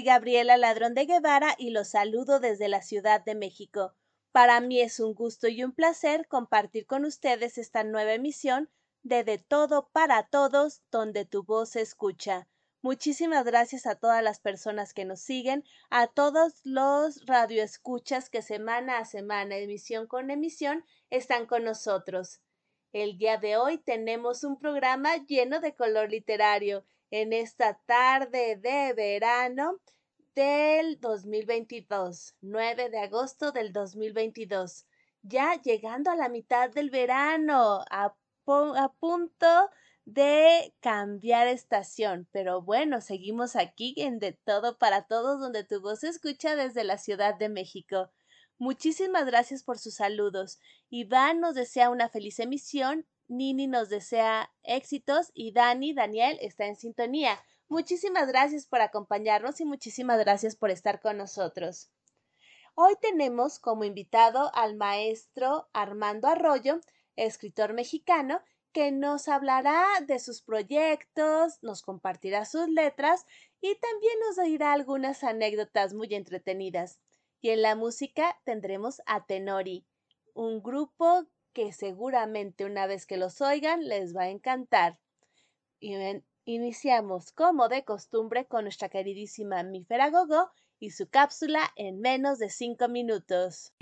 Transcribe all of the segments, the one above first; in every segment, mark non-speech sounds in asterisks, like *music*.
Soy Gabriela Ladrón de Guevara y los saludo desde la Ciudad de México. Para mí es un gusto y un placer compartir con ustedes esta nueva emisión de De Todo para Todos, donde tu voz se escucha. Muchísimas gracias a todas las personas que nos siguen, a todos los radioescuchas que semana a semana, emisión con emisión, están con nosotros. El día de hoy tenemos un programa lleno de color literario en esta tarde de verano del 2022, 9 de agosto del 2022. Ya llegando a la mitad del verano, a, a punto de cambiar estación. Pero bueno, seguimos aquí en De Todo para Todos, donde tu voz se escucha desde la Ciudad de México. Muchísimas gracias por sus saludos. Iván nos desea una feliz emisión, Nini nos desea éxitos y Dani, Daniel, está en sintonía. Muchísimas gracias por acompañarnos y muchísimas gracias por estar con nosotros. Hoy tenemos como invitado al maestro Armando Arroyo, escritor mexicano, que nos hablará de sus proyectos, nos compartirá sus letras y también nos dirá algunas anécdotas muy entretenidas. Y en la música tendremos a Tenori, un grupo que seguramente una vez que los oigan les va a encantar. Y iniciamos como de costumbre con nuestra queridísima Mifera Gogo y su cápsula en menos de cinco minutos.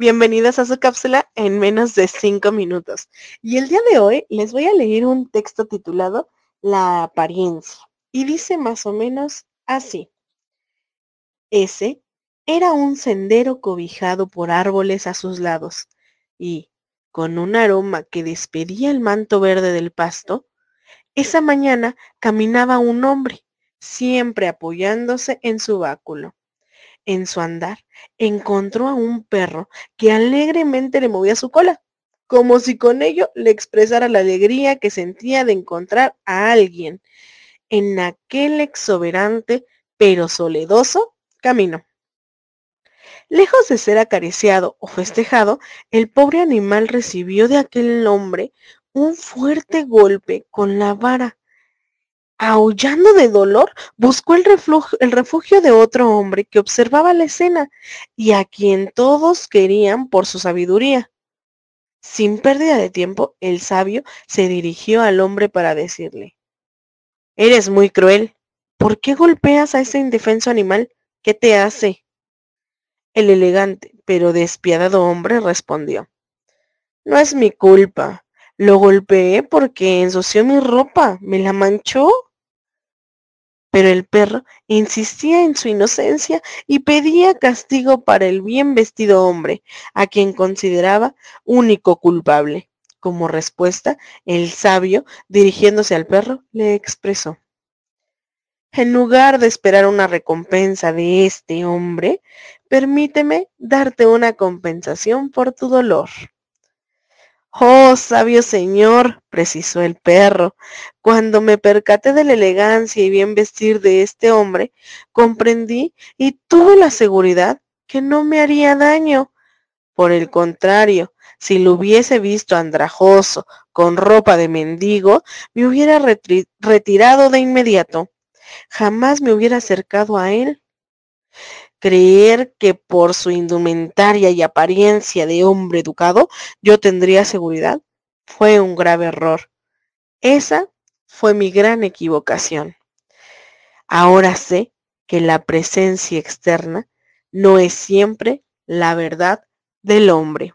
Bienvenidos a su cápsula en menos de cinco minutos. Y el día de hoy les voy a leer un texto titulado La apariencia. Y dice más o menos así. Ese era un sendero cobijado por árboles a sus lados y, con un aroma que despedía el manto verde del pasto, esa mañana caminaba un hombre, siempre apoyándose en su báculo en su andar, encontró a un perro que alegremente le movía su cola, como si con ello le expresara la alegría que sentía de encontrar a alguien en aquel exuberante pero soledoso camino. Lejos de ser acariciado o festejado, el pobre animal recibió de aquel hombre un fuerte golpe con la vara aullando de dolor, buscó el refugio, de otro hombre que observaba la escena y a quien todos querían por su sabiduría. Sin pérdida de tiempo, el sabio se dirigió al hombre para decirle, Eres muy cruel. ¿Por qué golpeas a ese indefenso animal? ¿Qué te hace? El elegante pero despiadado hombre respondió, No es mi culpa. Lo golpeé porque ensució mi ropa, me la manchó pero el perro insistía en su inocencia y pedía castigo para el bien vestido hombre, a quien consideraba único culpable. Como respuesta, el sabio, dirigiéndose al perro, le expresó, en lugar de esperar una recompensa de este hombre, permíteme darte una compensación por tu dolor. Oh, sabio señor, precisó el perro, cuando me percaté de la elegancia y bien vestir de este hombre, comprendí y tuve la seguridad que no me haría daño. Por el contrario, si lo hubiese visto andrajoso, con ropa de mendigo, me hubiera retirado de inmediato. Jamás me hubiera acercado a él. Creer que por su indumentaria y apariencia de hombre educado yo tendría seguridad fue un grave error. Esa fue mi gran equivocación. Ahora sé que la presencia externa no es siempre la verdad del hombre.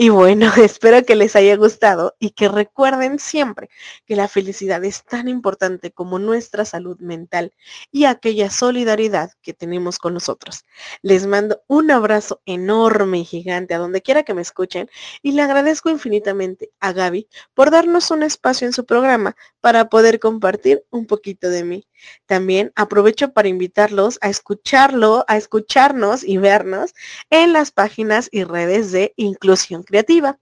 Y bueno, *laughs* espero que les haya gustado y que recuerden siempre que la felicidad es tan importante como nuestra salud mental y aquella solidaridad que tenemos con nosotros. Les mando un abrazo enorme y gigante a donde quiera que me escuchen y le agradezco infinitamente a Gaby por darnos un espacio en su programa para poder compartir un poquito de mí. También aprovecho para invitarlos a escucharlo, a escucharnos y vernos en las páginas y redes de Inclusión Creativa.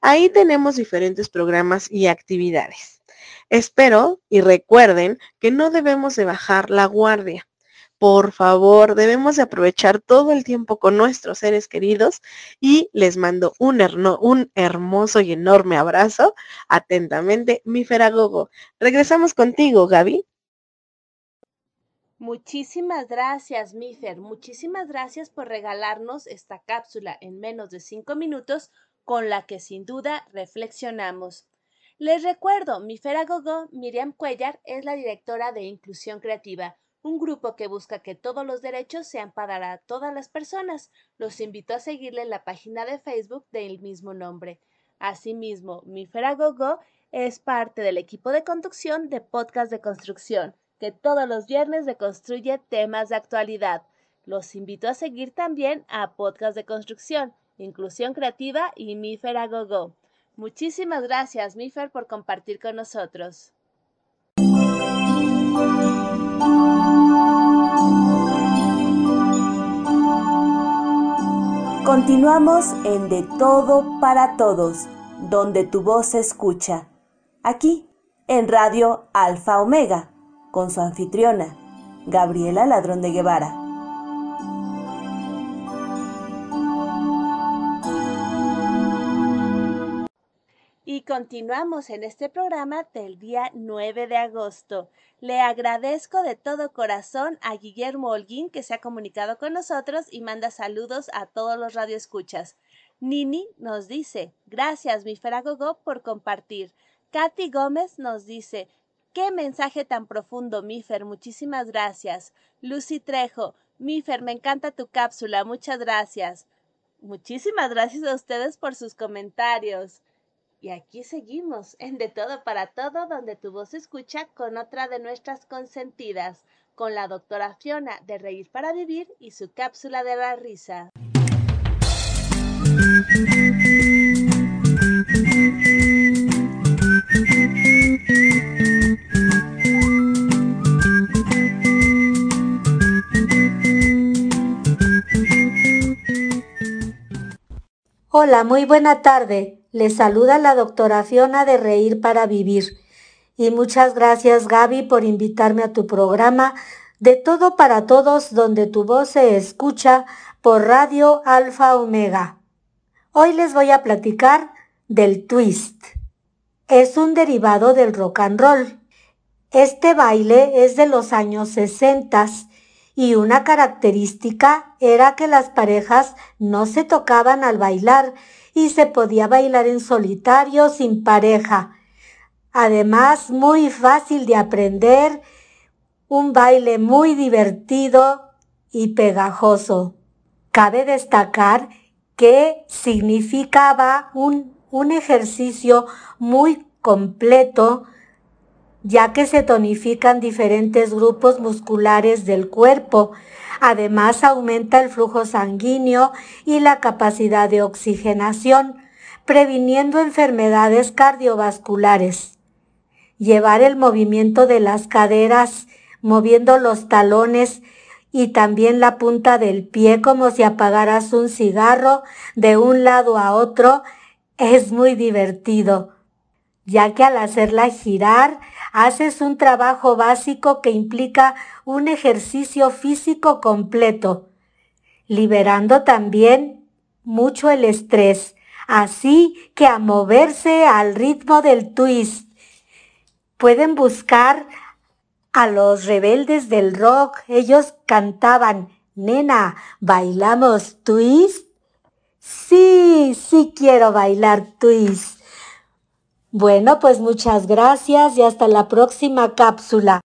Ahí tenemos diferentes programas y actividades. Espero y recuerden que no debemos de bajar la guardia. Por favor, debemos de aprovechar todo el tiempo con nuestros seres queridos y les mando un, un hermoso y enorme abrazo. Atentamente, mi Feragogo. Regresamos contigo, Gaby. Muchísimas gracias, Mifer. Muchísimas gracias por regalarnos esta cápsula en menos de cinco minutos con la que sin duda reflexionamos. Les recuerdo, mi Feragogo, Miriam Cuellar, es la directora de Inclusión Creativa un grupo que busca que todos los derechos sean para todas las personas. Los invito a seguirle en la página de Facebook del mismo nombre. Asimismo, mi Feragogo es parte del equipo de conducción de Podcast de Construcción, que todos los viernes deconstruye temas de actualidad. Los invito a seguir también a Podcast de Construcción, Inclusión Creativa y Mi Feragogo. Muchísimas gracias, Mifer, por compartir con nosotros. Continuamos en De Todo para Todos, donde tu voz se escucha. Aquí, en Radio Alfa Omega, con su anfitriona, Gabriela Ladrón de Guevara. Y continuamos en este programa del día 9 de agosto. Le agradezco de todo corazón a Guillermo Holguín que se ha comunicado con nosotros y manda saludos a todos los radioescuchas. Nini nos dice, gracias mi Feragogo por compartir. Katy Gómez nos dice, qué mensaje tan profundo, Mifer, muchísimas gracias. Lucy Trejo, Mifer, me encanta tu cápsula, muchas gracias. Muchísimas gracias a ustedes por sus comentarios. Y aquí seguimos en De Todo para Todo, donde tu voz escucha con otra de nuestras consentidas, con la doctora Fiona de Reír para Vivir y su cápsula de la risa. Hola, muy buena tarde. Les saluda la doctora Fiona de Reír para Vivir. Y muchas gracias Gaby por invitarme a tu programa de todo para todos donde tu voz se escucha por Radio Alfa Omega. Hoy les voy a platicar del twist. Es un derivado del rock and roll. Este baile es de los años 60 y una característica era que las parejas no se tocaban al bailar y se podía bailar en solitario sin pareja. Además, muy fácil de aprender, un baile muy divertido y pegajoso. Cabe destacar que significaba un, un ejercicio muy completo ya que se tonifican diferentes grupos musculares del cuerpo. Además aumenta el flujo sanguíneo y la capacidad de oxigenación, previniendo enfermedades cardiovasculares. Llevar el movimiento de las caderas, moviendo los talones y también la punta del pie como si apagaras un cigarro de un lado a otro, es muy divertido ya que al hacerla girar haces un trabajo básico que implica un ejercicio físico completo, liberando también mucho el estrés, así que a moverse al ritmo del twist. Pueden buscar a los rebeldes del rock, ellos cantaban, nena, ¿bailamos twist? Sí, sí quiero bailar twist. Bueno, pues muchas gracias y hasta la próxima cápsula.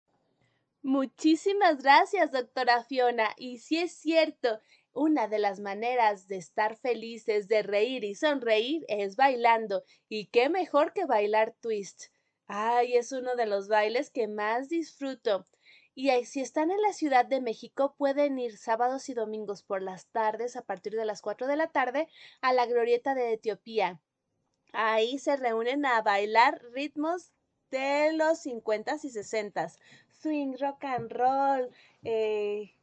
Muchísimas gracias, doctora Fiona. Y si es cierto, una de las maneras de estar felices, de reír y sonreír es bailando. Y qué mejor que bailar twist. Ay, es uno de los bailes que más disfruto. Y si están en la Ciudad de México, pueden ir sábados y domingos por las tardes, a partir de las 4 de la tarde, a la Glorieta de Etiopía. Ahí se reúnen a bailar ritmos de los 50 y 60 swing, rock and roll, eh,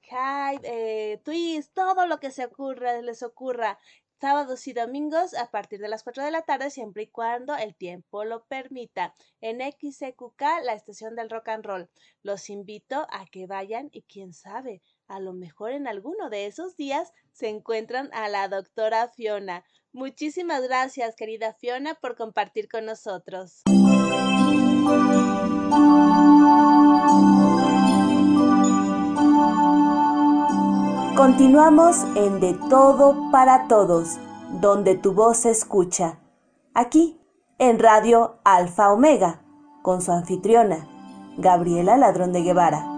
eh, twist, todo lo que se ocurra, les ocurra. sábados y domingos a partir de las 4 de la tarde, siempre y cuando el tiempo lo permita, en XCQK, la estación del rock and roll. Los invito a que vayan y quién sabe, a lo mejor en alguno de esos días se encuentran a la doctora Fiona. Muchísimas gracias, querida Fiona, por compartir con nosotros. Continuamos en De Todo para Todos, donde tu voz se escucha. Aquí, en Radio Alfa Omega, con su anfitriona, Gabriela Ladrón de Guevara.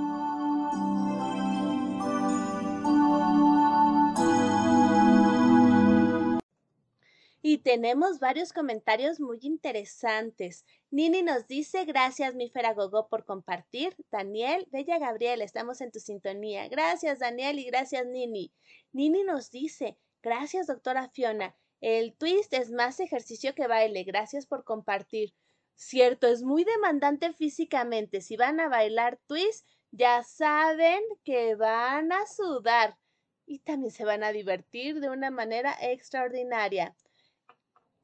Tenemos varios comentarios muy interesantes. Nini nos dice, gracias mi Feragogo por compartir. Daniel, Bella Gabriel, estamos en tu sintonía. Gracias Daniel y gracias Nini. Nini nos dice, gracias doctora Fiona. El twist es más ejercicio que baile. Gracias por compartir. Cierto, es muy demandante físicamente. Si van a bailar twist, ya saben que van a sudar y también se van a divertir de una manera extraordinaria.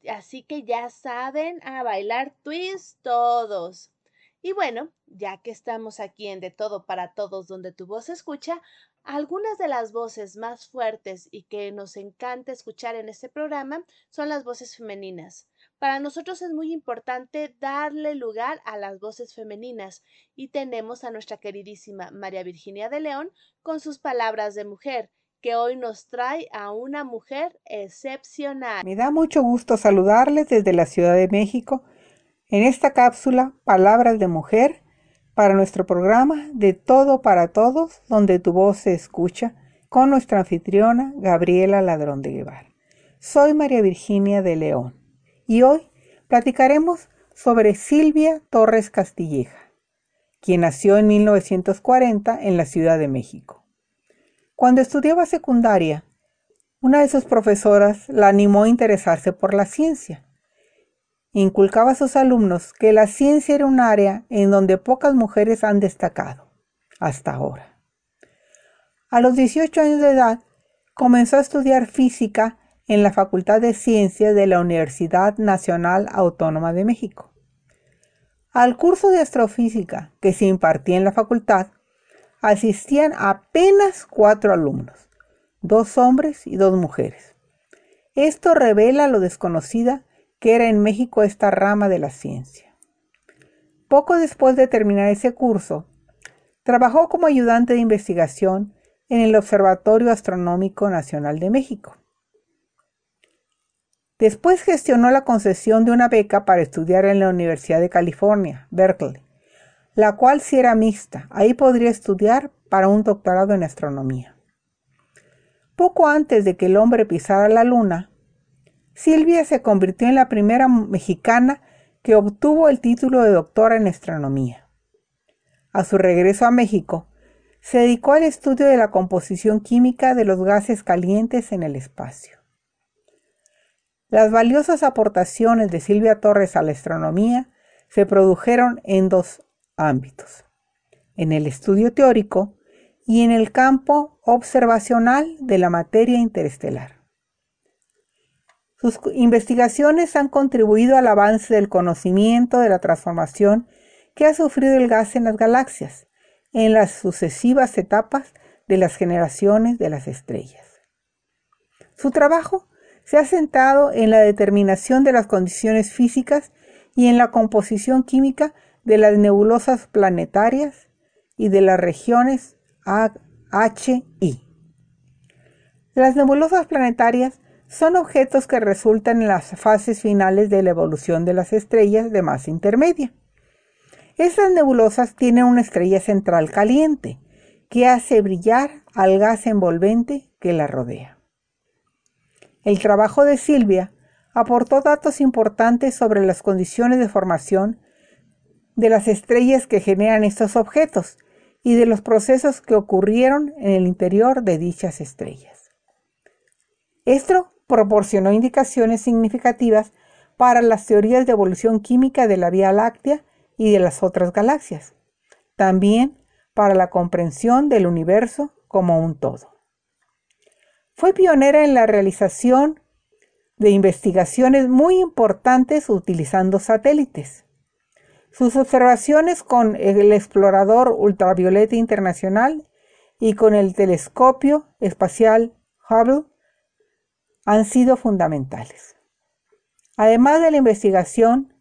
Así que ya saben a bailar twist todos. Y bueno, ya que estamos aquí en De Todo para Todos donde tu voz escucha, algunas de las voces más fuertes y que nos encanta escuchar en este programa son las voces femeninas. Para nosotros es muy importante darle lugar a las voces femeninas y tenemos a nuestra queridísima María Virginia de León con sus palabras de mujer que hoy nos trae a una mujer excepcional. Me da mucho gusto saludarles desde la Ciudad de México en esta cápsula Palabras de Mujer para nuestro programa De Todo para Todos, donde tu voz se escucha, con nuestra anfitriona Gabriela Ladrón de Guevara. Soy María Virginia de León y hoy platicaremos sobre Silvia Torres Castilleja, quien nació en 1940 en la Ciudad de México. Cuando estudiaba secundaria, una de sus profesoras la animó a interesarse por la ciencia. Inculcaba a sus alumnos que la ciencia era un área en donde pocas mujeres han destacado hasta ahora. A los 18 años de edad, comenzó a estudiar física en la Facultad de Ciencias de la Universidad Nacional Autónoma de México. Al curso de astrofísica que se impartía en la facultad, asistían apenas cuatro alumnos, dos hombres y dos mujeres. Esto revela lo desconocida que era en México esta rama de la ciencia. Poco después de terminar ese curso, trabajó como ayudante de investigación en el Observatorio Astronómico Nacional de México. Después gestionó la concesión de una beca para estudiar en la Universidad de California, Berkeley, la cual sí era mixta. Ahí podría estudiar para un doctorado en astronomía. Poco antes de que el hombre pisara la luna, Silvia se convirtió en la primera mexicana que obtuvo el título de doctora en astronomía. A su regreso a México, se dedicó al estudio de la composición química de los gases calientes en el espacio. Las valiosas aportaciones de Silvia Torres a la astronomía se produjeron en dos ámbitos, en el estudio teórico y en el campo observacional de la materia interestelar. Sus investigaciones han contribuido al avance del conocimiento de la transformación que ha sufrido el gas en las galaxias en las sucesivas etapas de las generaciones de las estrellas. Su trabajo se ha centrado en la determinación de las condiciones físicas y en la composición química de las nebulosas planetarias y de las regiones H, I. Las nebulosas planetarias son objetos que resultan en las fases finales de la evolución de las estrellas de masa intermedia. Estas nebulosas tienen una estrella central caliente que hace brillar al gas envolvente que la rodea. El trabajo de Silvia aportó datos importantes sobre las condiciones de formación de las estrellas que generan estos objetos y de los procesos que ocurrieron en el interior de dichas estrellas. Esto proporcionó indicaciones significativas para las teorías de evolución química de la Vía Láctea y de las otras galaxias, también para la comprensión del universo como un todo. Fue pionera en la realización de investigaciones muy importantes utilizando satélites. Sus observaciones con el explorador ultravioleta internacional y con el telescopio espacial Hubble han sido fundamentales. Además de la investigación,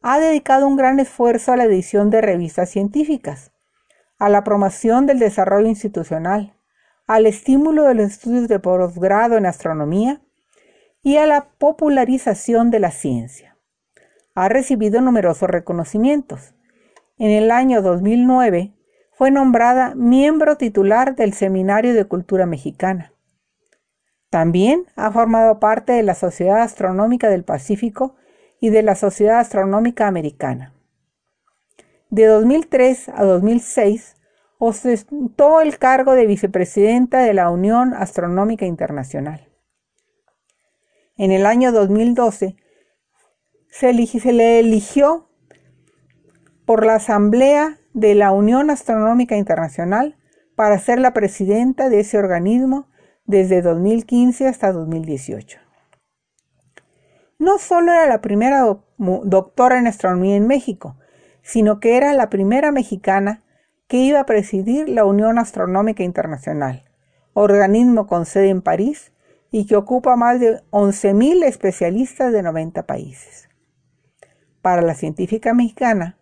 ha dedicado un gran esfuerzo a la edición de revistas científicas, a la promoción del desarrollo institucional, al estímulo de los estudios de posgrado en astronomía y a la popularización de la ciencia. Ha recibido numerosos reconocimientos. En el año 2009 fue nombrada miembro titular del Seminario de Cultura Mexicana. También ha formado parte de la Sociedad Astronómica del Pacífico y de la Sociedad Astronómica Americana. De 2003 a 2006 ostentó el cargo de vicepresidenta de la Unión Astronómica Internacional. En el año 2012 se, le eligió por la Asamblea de la Unión Astronómica Internacional para ser la presidenta de ese organismo desde 2015 hasta 2018. No solo era la primera doctora en astronomía en México, sino que era la primera mexicana que iba a presidir la Unión Astronómica Internacional, organismo con sede en París y que ocupa más de 11.000 especialistas de 90 países. Para la científica mexicana,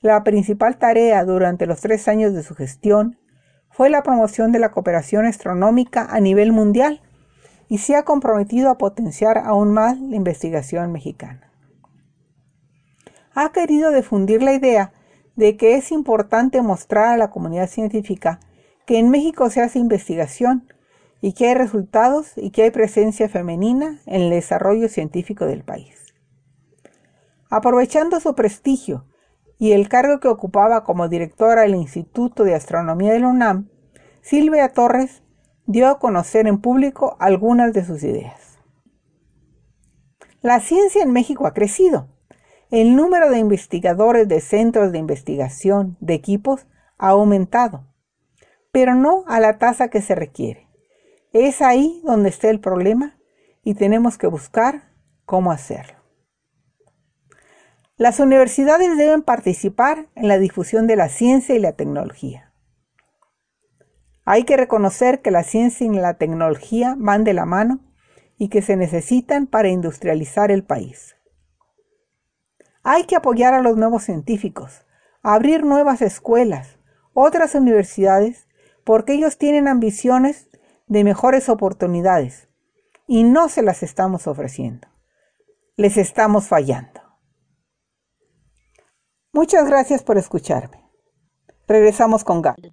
la principal tarea durante los tres años de su gestión fue la promoción de la cooperación astronómica a nivel mundial y se ha comprometido a potenciar aún más la investigación mexicana. Ha querido difundir la idea de que es importante mostrar a la comunidad científica que en México se hace investigación y que hay resultados y que hay presencia femenina en el desarrollo científico del país. Aprovechando su prestigio y el cargo que ocupaba como directora del Instituto de Astronomía de la UNAM, Silvia Torres dio a conocer en público algunas de sus ideas. La ciencia en México ha crecido. El número de investigadores de centros de investigación, de equipos, ha aumentado, pero no a la tasa que se requiere. Es ahí donde está el problema y tenemos que buscar cómo hacerlo. Las universidades deben participar en la difusión de la ciencia y la tecnología. Hay que reconocer que la ciencia y la tecnología van de la mano y que se necesitan para industrializar el país. Hay que apoyar a los nuevos científicos, abrir nuevas escuelas, otras universidades, porque ellos tienen ambiciones de mejores oportunidades y no se las estamos ofreciendo. Les estamos fallando. Muchas gracias por escucharme. Regresamos con Gaby.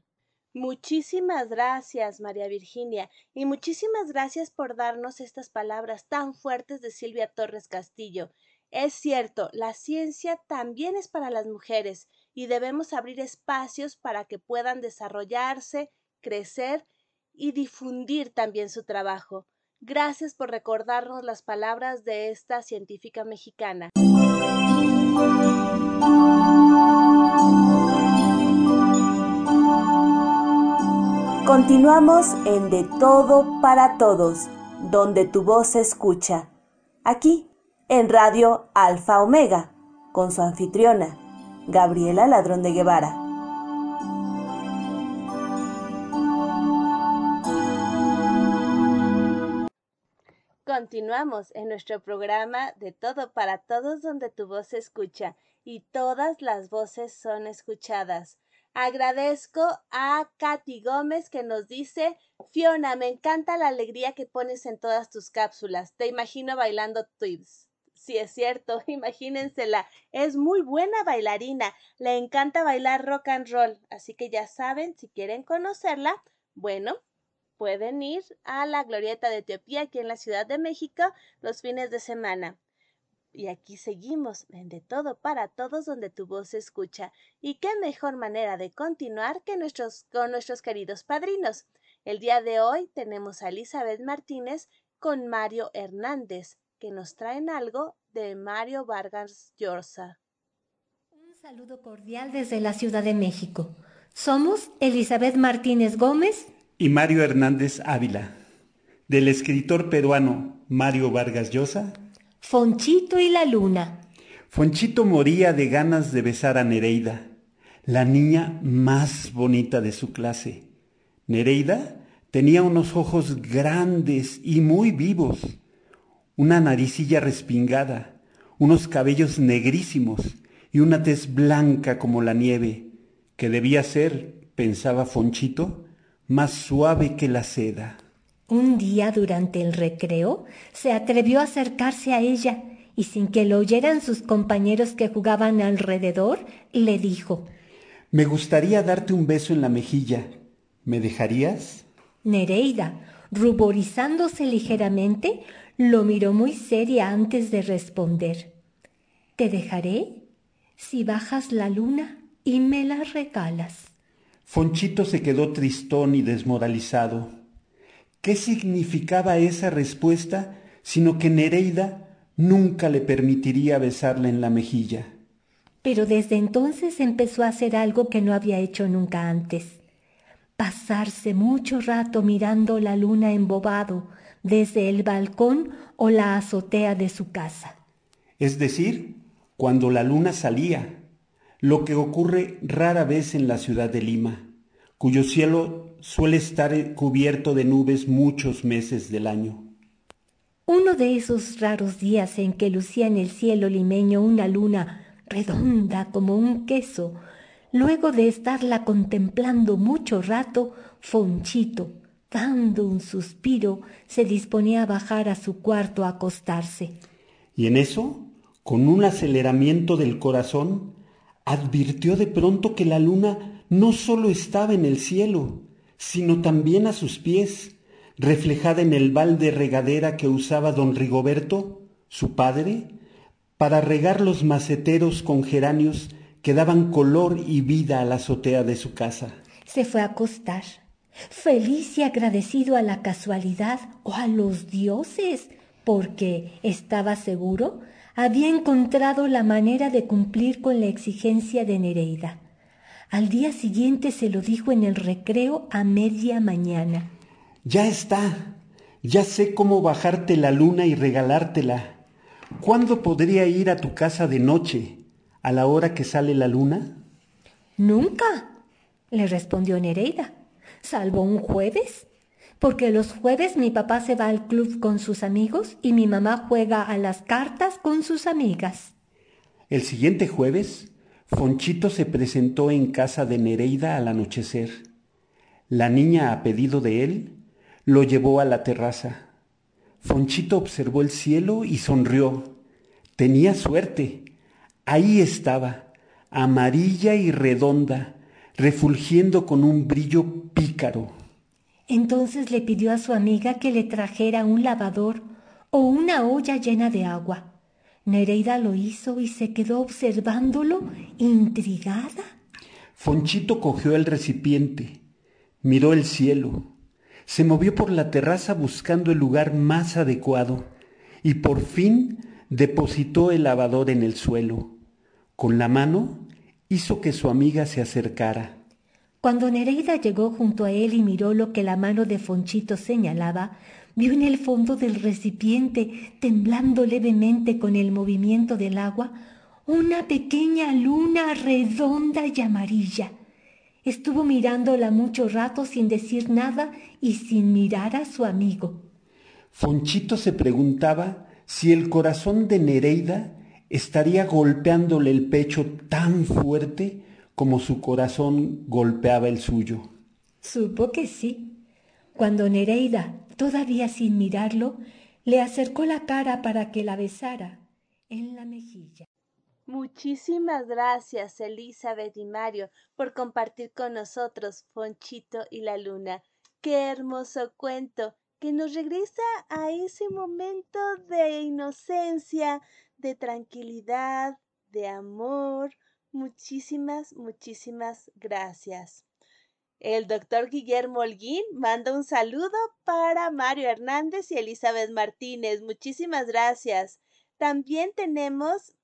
Muchísimas gracias, María Virginia, y muchísimas gracias por darnos estas palabras tan fuertes de Silvia Torres Castillo. Es cierto, la ciencia también es para las mujeres y debemos abrir espacios para que puedan desarrollarse, crecer y difundir también su trabajo. Gracias por recordarnos las palabras de esta científica mexicana. Continuamos en De Todo para Todos, donde tu voz se escucha. Aquí, en Radio Alfa Omega, con su anfitriona, Gabriela Ladrón de Guevara. Continuamos en nuestro programa de Todo para Todos donde tu voz se escucha y todas las voces son escuchadas. Agradezco a Katy Gómez que nos dice, Fiona, me encanta la alegría que pones en todas tus cápsulas. Te imagino bailando tweets. Sí, es cierto, *laughs* imagínensela. Es muy buena bailarina. Le encanta bailar rock and roll. Así que ya saben, si quieren conocerla, bueno, pueden ir a la Glorieta de Etiopía aquí en la Ciudad de México los fines de semana. Y aquí seguimos en De Todo para Todos donde tu voz se escucha. Y qué mejor manera de continuar que nuestros, con nuestros queridos padrinos. El día de hoy tenemos a Elizabeth Martínez con Mario Hernández, que nos traen algo de Mario Vargas Llosa. Un saludo cordial desde la Ciudad de México. Somos Elizabeth Martínez Gómez y Mario Hernández Ávila. del escritor peruano Mario Vargas Llosa. Fonchito y la luna. Fonchito moría de ganas de besar a Nereida, la niña más bonita de su clase. Nereida tenía unos ojos grandes y muy vivos, una naricilla respingada, unos cabellos negrísimos y una tez blanca como la nieve, que debía ser, pensaba Fonchito, más suave que la seda. Un día durante el recreo se atrevió a acercarse a ella y sin que lo oyeran sus compañeros que jugaban alrededor, le dijo Me gustaría darte un beso en la mejilla. ¿Me dejarías? Nereida, ruborizándose ligeramente, lo miró muy seria antes de responder. Te dejaré si bajas la luna y me la regalas. Fonchito se quedó tristón y desmoralizado. ¿Qué significaba esa respuesta sino que Nereida nunca le permitiría besarla en la mejilla? Pero desde entonces empezó a hacer algo que no había hecho nunca antes. Pasarse mucho rato mirando la luna embobado desde el balcón o la azotea de su casa. Es decir, cuando la luna salía, lo que ocurre rara vez en la ciudad de Lima, cuyo cielo suele estar cubierto de nubes muchos meses del año. Uno de esos raros días en que lucía en el cielo limeño una luna redonda como un queso, luego de estarla contemplando mucho rato, Fonchito, dando un suspiro, se disponía a bajar a su cuarto a acostarse. Y en eso, con un aceleramiento del corazón, advirtió de pronto que la luna no sólo estaba en el cielo, sino también a sus pies, reflejada en el balde regadera que usaba don Rigoberto, su padre, para regar los maceteros con geranios que daban color y vida a la azotea de su casa. Se fue a acostar, feliz y agradecido a la casualidad o a los dioses, porque estaba seguro había encontrado la manera de cumplir con la exigencia de Nereida. Al día siguiente se lo dijo en el recreo a media mañana. Ya está. Ya sé cómo bajarte la luna y regalártela. ¿Cuándo podría ir a tu casa de noche? ¿A la hora que sale la luna? Nunca, le respondió Nereida, salvo un jueves, porque los jueves mi papá se va al club con sus amigos y mi mamá juega a las cartas con sus amigas. El siguiente jueves Fonchito se presentó en casa de Nereida al anochecer. La niña, a pedido de él, lo llevó a la terraza. Fonchito observó el cielo y sonrió. Tenía suerte. Ahí estaba, amarilla y redonda, refulgiendo con un brillo pícaro. Entonces le pidió a su amiga que le trajera un lavador o una olla llena de agua. Nereida lo hizo y se quedó observándolo, intrigada. Fonchito cogió el recipiente, miró el cielo, se movió por la terraza buscando el lugar más adecuado y por fin depositó el lavador en el suelo. Con la mano hizo que su amiga se acercara. Cuando Nereida llegó junto a él y miró lo que la mano de Fonchito señalaba, vio en el fondo del recipiente, temblando levemente con el movimiento del agua, una pequeña luna redonda y amarilla. Estuvo mirándola mucho rato sin decir nada y sin mirar a su amigo. Fonchito se preguntaba si el corazón de Nereida estaría golpeándole el pecho tan fuerte como su corazón golpeaba el suyo. Supo que sí. Cuando Nereida todavía sin mirarlo, le acercó la cara para que la besara en la mejilla. Muchísimas gracias, Elizabeth y Mario, por compartir con nosotros Fonchito y la Luna. Qué hermoso cuento que nos regresa a ese momento de inocencia, de tranquilidad, de amor. Muchísimas, muchísimas gracias. El doctor Guillermo Holguín manda un saludo para Mario Hernández y Elizabeth Martínez. Muchísimas gracias. También tenemos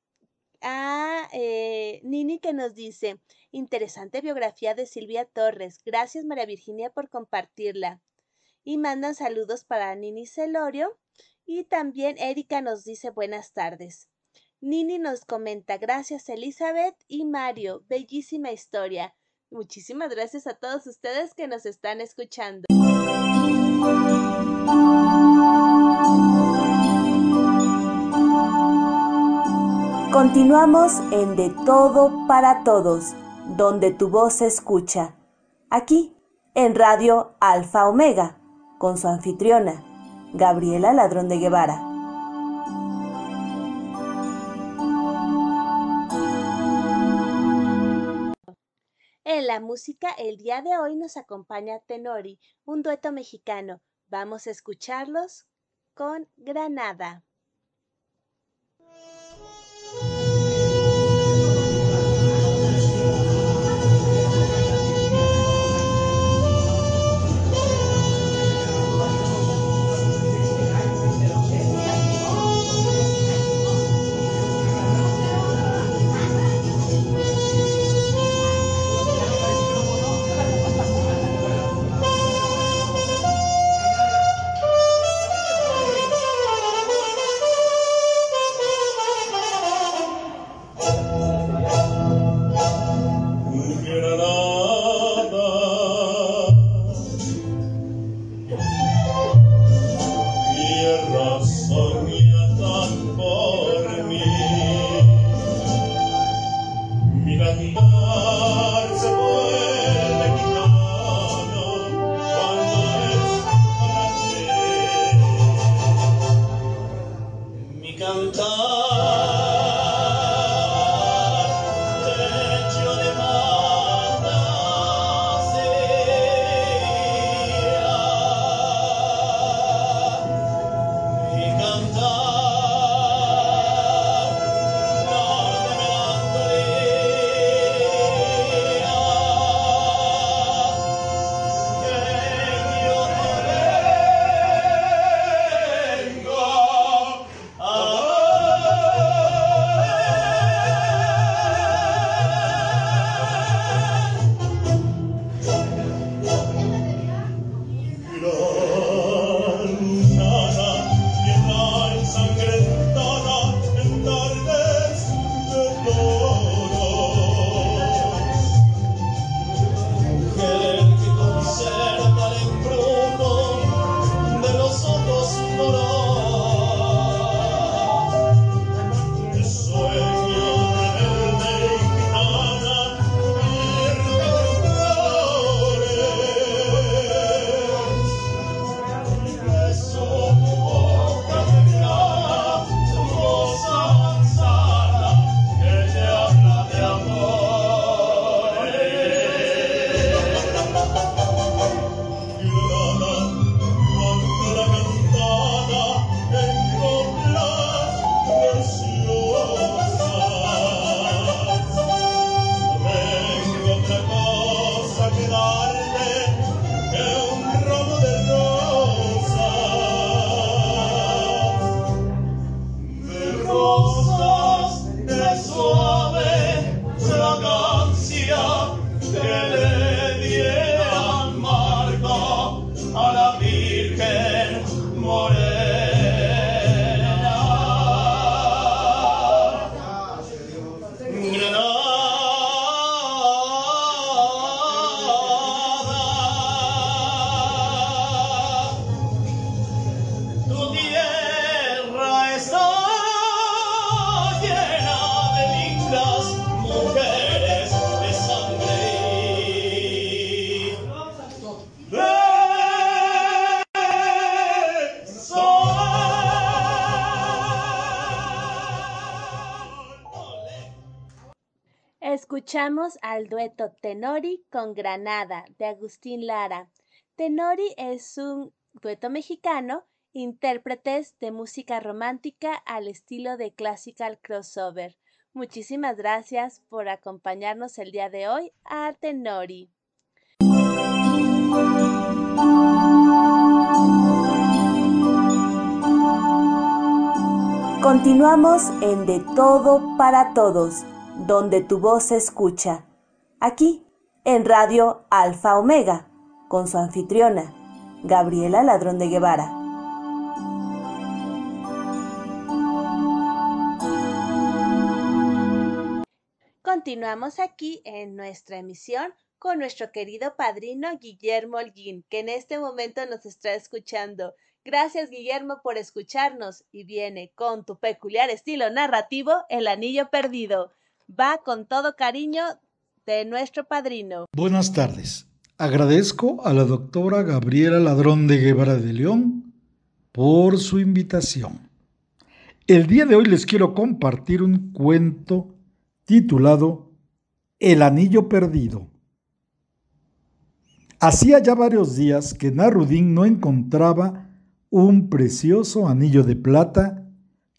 a eh, Nini que nos dice, interesante biografía de Silvia Torres. Gracias María Virginia por compartirla. y mandan saludos para Nini Celorio. Y también Erika nos dice buenas tardes. Nini nos comenta, gracias Elizabeth y Mario, bellísima historia. Muchísimas gracias a todos ustedes que nos están escuchando. Continuamos en De Todo para Todos, donde tu voz se escucha. Aquí, en Radio Alfa Omega, con su anfitriona, Gabriela Ladrón de Guevara. En la música, el día de hoy nos acompaña Tenori, un dueto mexicano. Vamos a escucharlos con Granada. Al dueto Tenori con Granada de Agustín Lara. Tenori es un dueto mexicano, intérpretes de música romántica al estilo de classical crossover. Muchísimas gracias por acompañarnos el día de hoy a Tenori. Continuamos en De Todo para Todos donde tu voz se escucha, aquí en Radio Alfa Omega, con su anfitriona, Gabriela Ladrón de Guevara. Continuamos aquí en nuestra emisión con nuestro querido padrino Guillermo Holguín, que en este momento nos está escuchando. Gracias Guillermo por escucharnos y viene con tu peculiar estilo narrativo El Anillo Perdido. Va con todo cariño de nuestro padrino. Buenas tardes. Agradezco a la doctora Gabriela Ladrón de Guevara de León por su invitación. El día de hoy les quiero compartir un cuento titulado El Anillo Perdido. Hacía ya varios días que Narudín no encontraba un precioso anillo de plata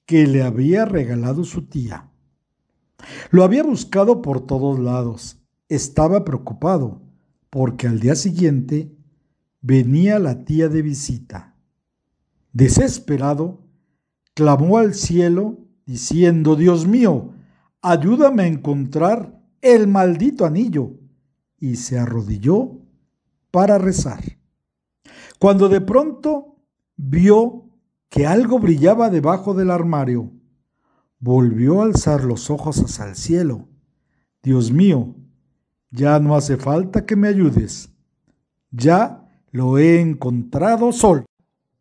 que le había regalado su tía. Lo había buscado por todos lados. Estaba preocupado porque al día siguiente venía la tía de visita. Desesperado, clamó al cielo diciendo, Dios mío, ayúdame a encontrar el maldito anillo. Y se arrodilló para rezar. Cuando de pronto vio que algo brillaba debajo del armario, volvió a alzar los ojos hacia el cielo. Dios mío, ya no hace falta que me ayudes. Ya lo he encontrado sol.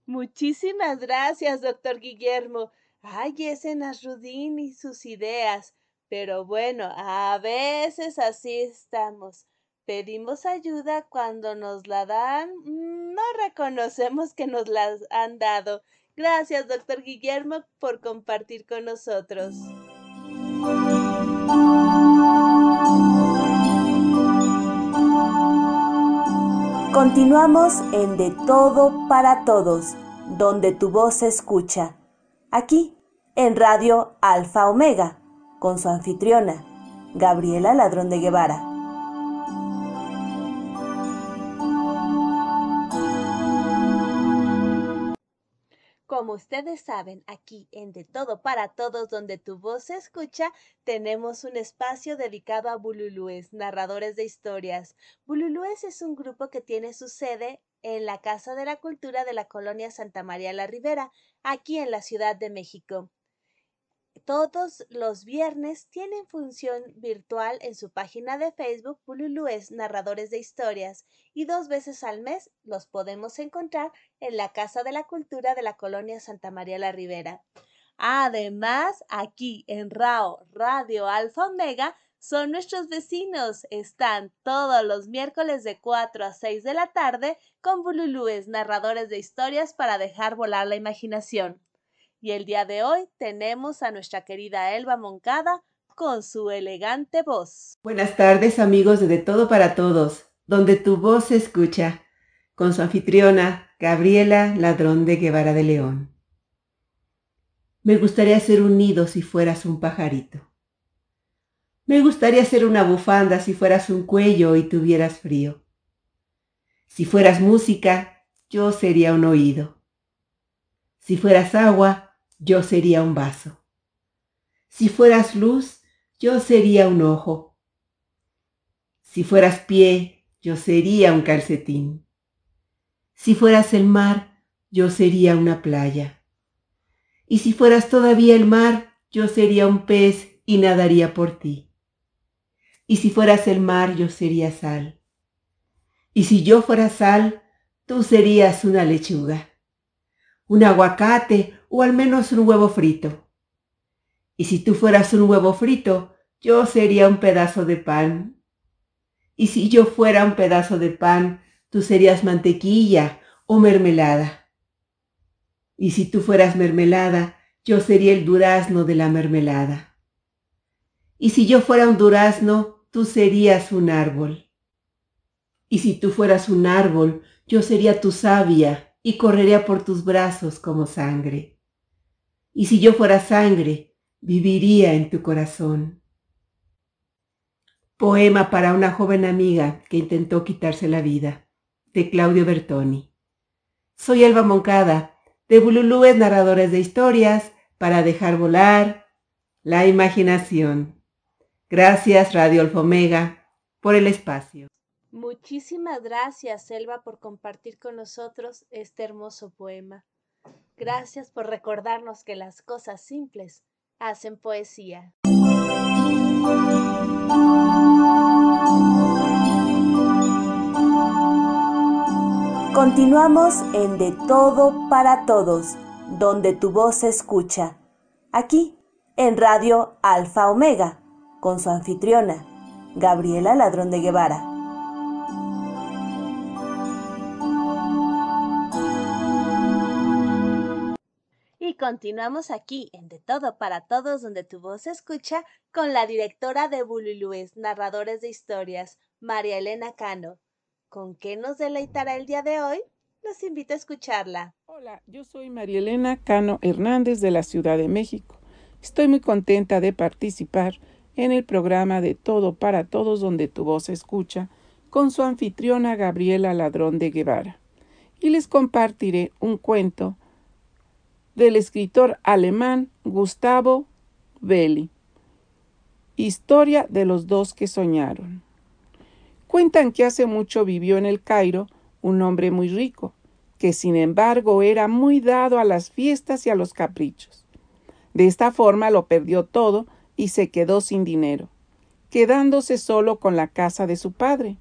Muchísimas gracias, doctor Guillermo. Ay, ese Nasrudín y sus ideas. Pero bueno, a veces así estamos. Pedimos ayuda cuando nos la dan, mm, no reconocemos que nos la han dado. Gracias, doctor Guillermo, por compartir con nosotros. Continuamos en De Todo para Todos, donde tu voz se escucha. Aquí, en Radio Alfa Omega, con su anfitriona, Gabriela Ladrón de Guevara. Como ustedes saben, aquí en De Todo para Todos, donde tu voz se escucha, tenemos un espacio dedicado a Bululúes, narradores de historias. Bululúes es un grupo que tiene su sede en la Casa de la Cultura de la colonia Santa María la Ribera, aquí en la Ciudad de México todos los viernes tienen función virtual en su página de Facebook Bululúes Narradores de Historias y dos veces al mes los podemos encontrar en la Casa de la Cultura de la Colonia Santa María la Ribera. Además, aquí en RAO Radio Alfa Omega son nuestros vecinos. Están todos los miércoles de 4 a 6 de la tarde con Bululúes Narradores de Historias para dejar volar la imaginación. Y el día de hoy tenemos a nuestra querida Elba Moncada con su elegante voz. Buenas tardes amigos de De Todo para Todos, donde tu voz se escucha, con su anfitriona Gabriela Ladrón de Guevara de León. Me gustaría ser un nido si fueras un pajarito. Me gustaría ser una bufanda si fueras un cuello y tuvieras frío. Si fueras música, yo sería un oído. Si fueras agua, yo sería un vaso. Si fueras luz, yo sería un ojo. Si fueras pie, yo sería un calcetín. Si fueras el mar, yo sería una playa. Y si fueras todavía el mar, yo sería un pez y nadaría por ti. Y si fueras el mar, yo sería sal. Y si yo fuera sal, tú serías una lechuga, un aguacate o al menos un huevo frito. Y si tú fueras un huevo frito, yo sería un pedazo de pan. Y si yo fuera un pedazo de pan, tú serías mantequilla o mermelada. Y si tú fueras mermelada, yo sería el durazno de la mermelada. Y si yo fuera un durazno, tú serías un árbol. Y si tú fueras un árbol, yo sería tu savia y correría por tus brazos como sangre y si yo fuera sangre, viviría en tu corazón. Poema para una joven amiga que intentó quitarse la vida, de Claudio Bertoni. Soy Elba Moncada, de Bululúes Narradores de Historias, para dejar volar la imaginación. Gracias Radio Alfomega por el espacio. Muchísimas gracias, Selva, por compartir con nosotros este hermoso poema. Gracias por recordarnos que las cosas simples hacen poesía. Continuamos en De Todo para Todos, donde tu voz se escucha. Aquí, en Radio Alfa Omega, con su anfitriona, Gabriela Ladrón de Guevara. Continuamos aquí en De Todo para Todos, donde tu voz se escucha, con la directora de Bululúes, narradores de historias, María Elena Cano. ¿Con qué nos deleitará el día de hoy? Los invito a escucharla. Hola, yo soy María Elena Cano Hernández de la Ciudad de México. Estoy muy contenta de participar en el programa de Todo para Todos donde tu voz se escucha con su anfitriona Gabriela Ladrón de Guevara. Y les compartiré un cuento del escritor alemán Gustavo Belli. Historia de los dos que soñaron. Cuentan que hace mucho vivió en el Cairo un hombre muy rico, que sin embargo era muy dado a las fiestas y a los caprichos. De esta forma lo perdió todo y se quedó sin dinero, quedándose solo con la casa de su padre.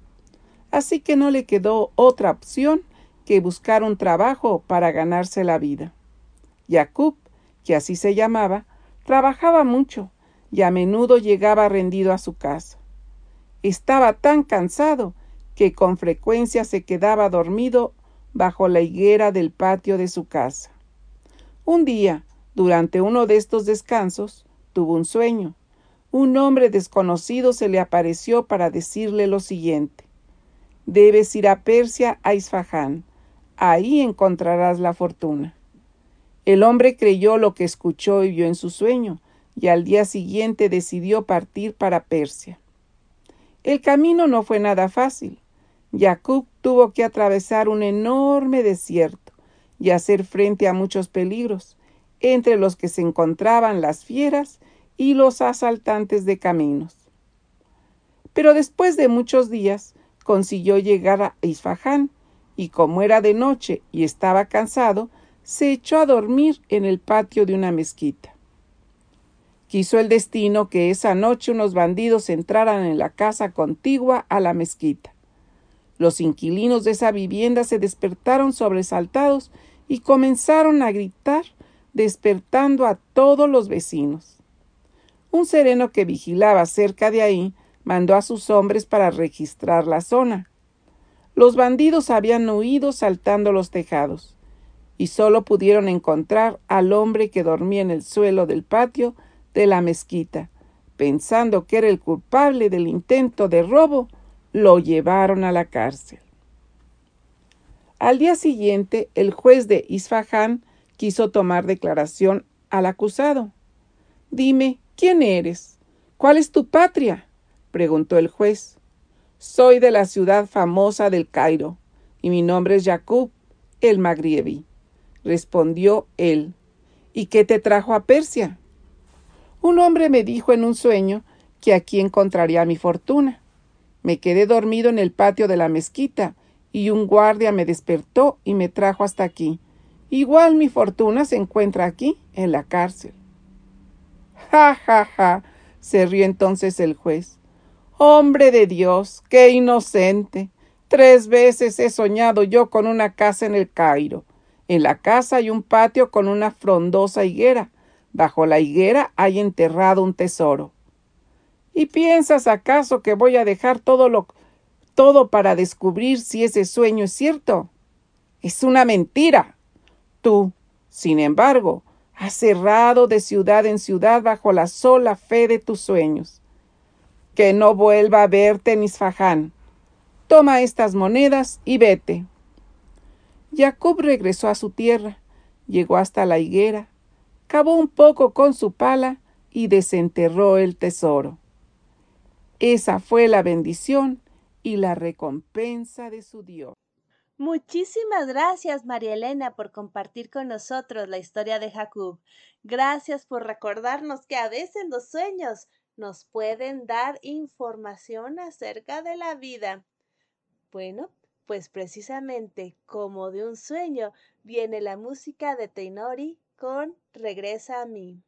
Así que no le quedó otra opción que buscar un trabajo para ganarse la vida. Jacob, que así se llamaba, trabajaba mucho y a menudo llegaba rendido a su casa. Estaba tan cansado que con frecuencia se quedaba dormido bajo la higuera del patio de su casa. Un día, durante uno de estos descansos, tuvo un sueño. Un hombre desconocido se le apareció para decirle lo siguiente. Debes ir a Persia, a Isfahán. Ahí encontrarás la fortuna. El hombre creyó lo que escuchó y vio en su sueño, y al día siguiente decidió partir para Persia. El camino no fue nada fácil. Jacob tuvo que atravesar un enorme desierto y hacer frente a muchos peligros, entre los que se encontraban las fieras y los asaltantes de caminos. Pero después de muchos días consiguió llegar a Isfahán y como era de noche y estaba cansado, se echó a dormir en el patio de una mezquita. Quiso el destino que esa noche unos bandidos entraran en la casa contigua a la mezquita. Los inquilinos de esa vivienda se despertaron sobresaltados y comenzaron a gritar, despertando a todos los vecinos. Un sereno que vigilaba cerca de ahí mandó a sus hombres para registrar la zona. Los bandidos habían huido saltando los tejados, y solo pudieron encontrar al hombre que dormía en el suelo del patio de la mezquita. Pensando que era el culpable del intento de robo, lo llevaron a la cárcel. Al día siguiente, el juez de Isfahán quiso tomar declaración al acusado. Dime, ¿quién eres? ¿Cuál es tu patria? preguntó el juez. Soy de la ciudad famosa del Cairo, y mi nombre es Jacob el Magriebi, respondió él. ¿Y qué te trajo a Persia? Un hombre me dijo en un sueño que aquí encontraría mi fortuna. Me quedé dormido en el patio de la mezquita y un guardia me despertó y me trajo hasta aquí. Igual mi fortuna se encuentra aquí, en la cárcel. Ja, ja, ja, se rió entonces el juez. Hombre de Dios, qué inocente. Tres veces he soñado yo con una casa en el Cairo. En la casa hay un patio con una frondosa higuera Bajo la higuera hay enterrado un tesoro. ¿Y piensas acaso que voy a dejar todo lo todo para descubrir si ese sueño es cierto? Es una mentira. Tú, sin embargo, has errado de ciudad en ciudad bajo la sola fe de tus sueños. Que no vuelva a verte en Isfahán. Toma estas monedas y vete. Jacob regresó a su tierra, llegó hasta la higuera, cavó un poco con su pala y desenterró el tesoro. Esa fue la bendición y la recompensa de su Dios. Muchísimas gracias, María Elena, por compartir con nosotros la historia de Jacob. Gracias por recordarnos que a veces los sueños nos pueden dar información acerca de la vida. Bueno, pues precisamente como de un sueño viene la música de Teinori con Regresa a mí.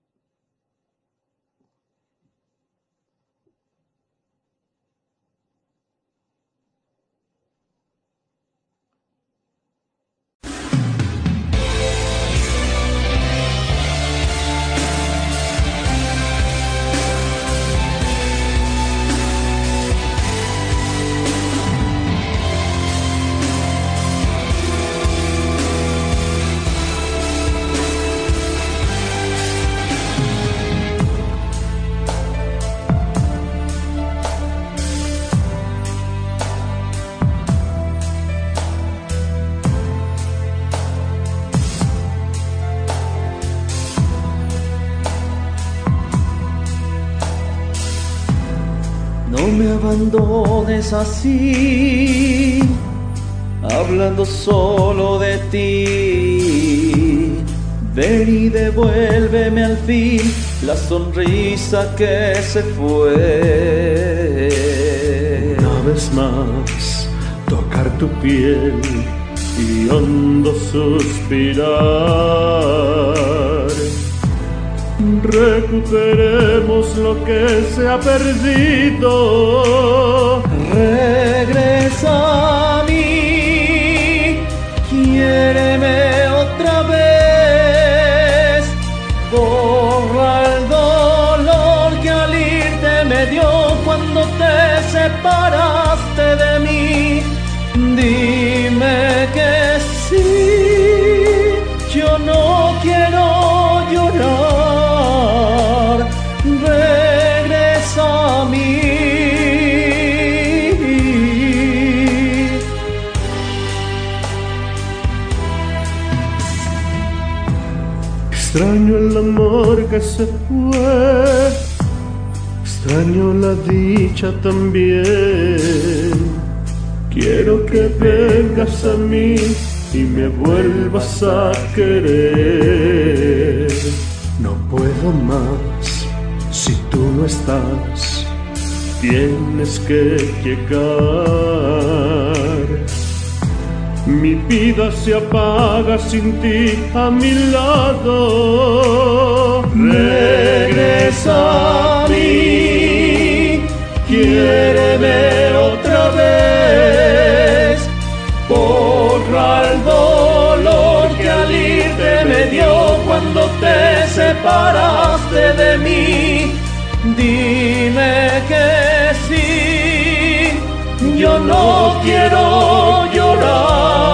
Abandones así, hablando solo de ti. Ven y devuélveme al fin la sonrisa que se fue. Una vez más, tocar tu piel y hondo suspirar recuperemos lo que se ha perdido. Regresa se fue, extraño la dicha también. Quiero que vengas a mí y me vuelvas a querer. No puedo más si tú no estás, tienes que llegar. Mi vida se apaga sin ti a mi lado. Regresa a mí, quiéreme otra vez. Borra el dolor que al irte me dio cuando te separaste de mí. Dime que sí, yo no quiero llorar.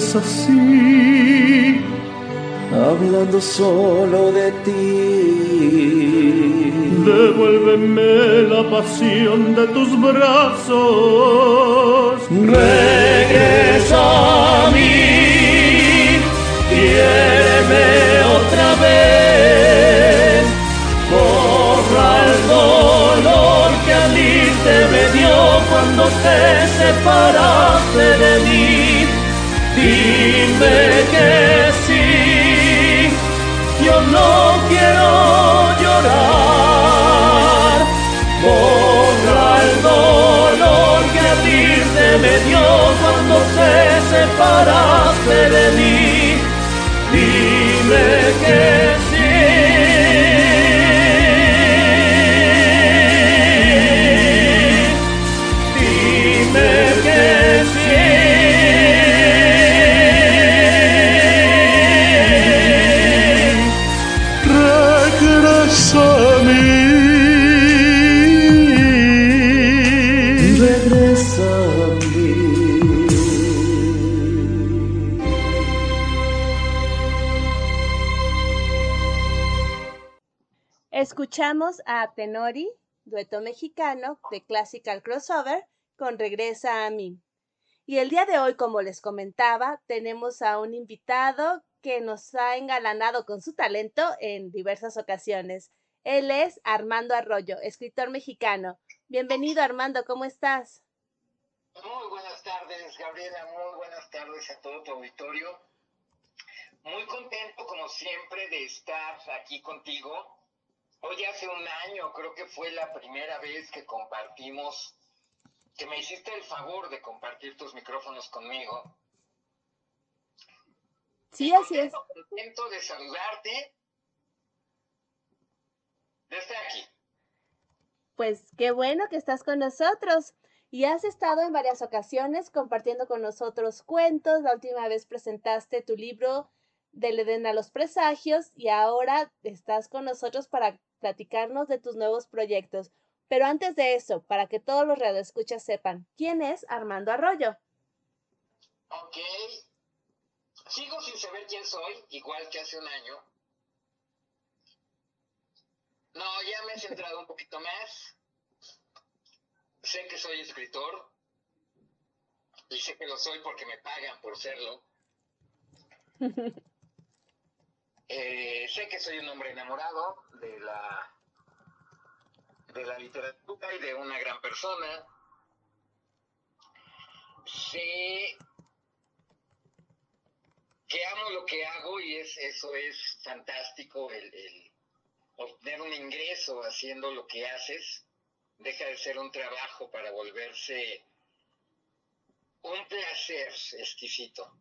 Abandones así, hablando solo de ti. Devuélveme la pasión de tus brazos. Regresa a mí, quiéreme otra vez. Borra el dolor que al irte me dio cuando te separaste de mí. Dime que sí, yo no quiero llorar. Borra el dolor que al irte me dio cuando te separaste de mí. Dime que sí. Tenori, dueto mexicano de Classical Crossover, con Regresa a mí. Y el día de hoy, como les comentaba, tenemos a un invitado que nos ha engalanado con su talento en diversas ocasiones. Él es Armando Arroyo, escritor mexicano. Bienvenido Armando, ¿cómo estás? Muy buenas tardes, Gabriela, muy buenas tardes a todo tu auditorio. Muy contento, como siempre, de estar aquí contigo. Hoy hace un año, creo que fue la primera vez que compartimos, que me hiciste el favor de compartir tus micrófonos conmigo. Sí, así es. Contento de saludarte desde aquí. Pues qué bueno que estás con nosotros. Y has estado en varias ocasiones compartiendo con nosotros cuentos. La última vez presentaste tu libro Del Edén a los Presagios y ahora estás con nosotros para platicarnos de tus nuevos proyectos. Pero antes de eso, para que todos los radioescuchas sepan, ¿quién es Armando Arroyo? Ok. Sigo sin saber quién soy, igual que hace un año. No, ya me he centrado un poquito más. Sé que soy escritor. Y sé que lo soy porque me pagan por serlo. *laughs* Eh, sé que soy un hombre enamorado de la de la literatura y de una gran persona. Sé que amo lo que hago y es eso es fantástico el obtener un ingreso haciendo lo que haces deja de ser un trabajo para volverse un placer exquisito.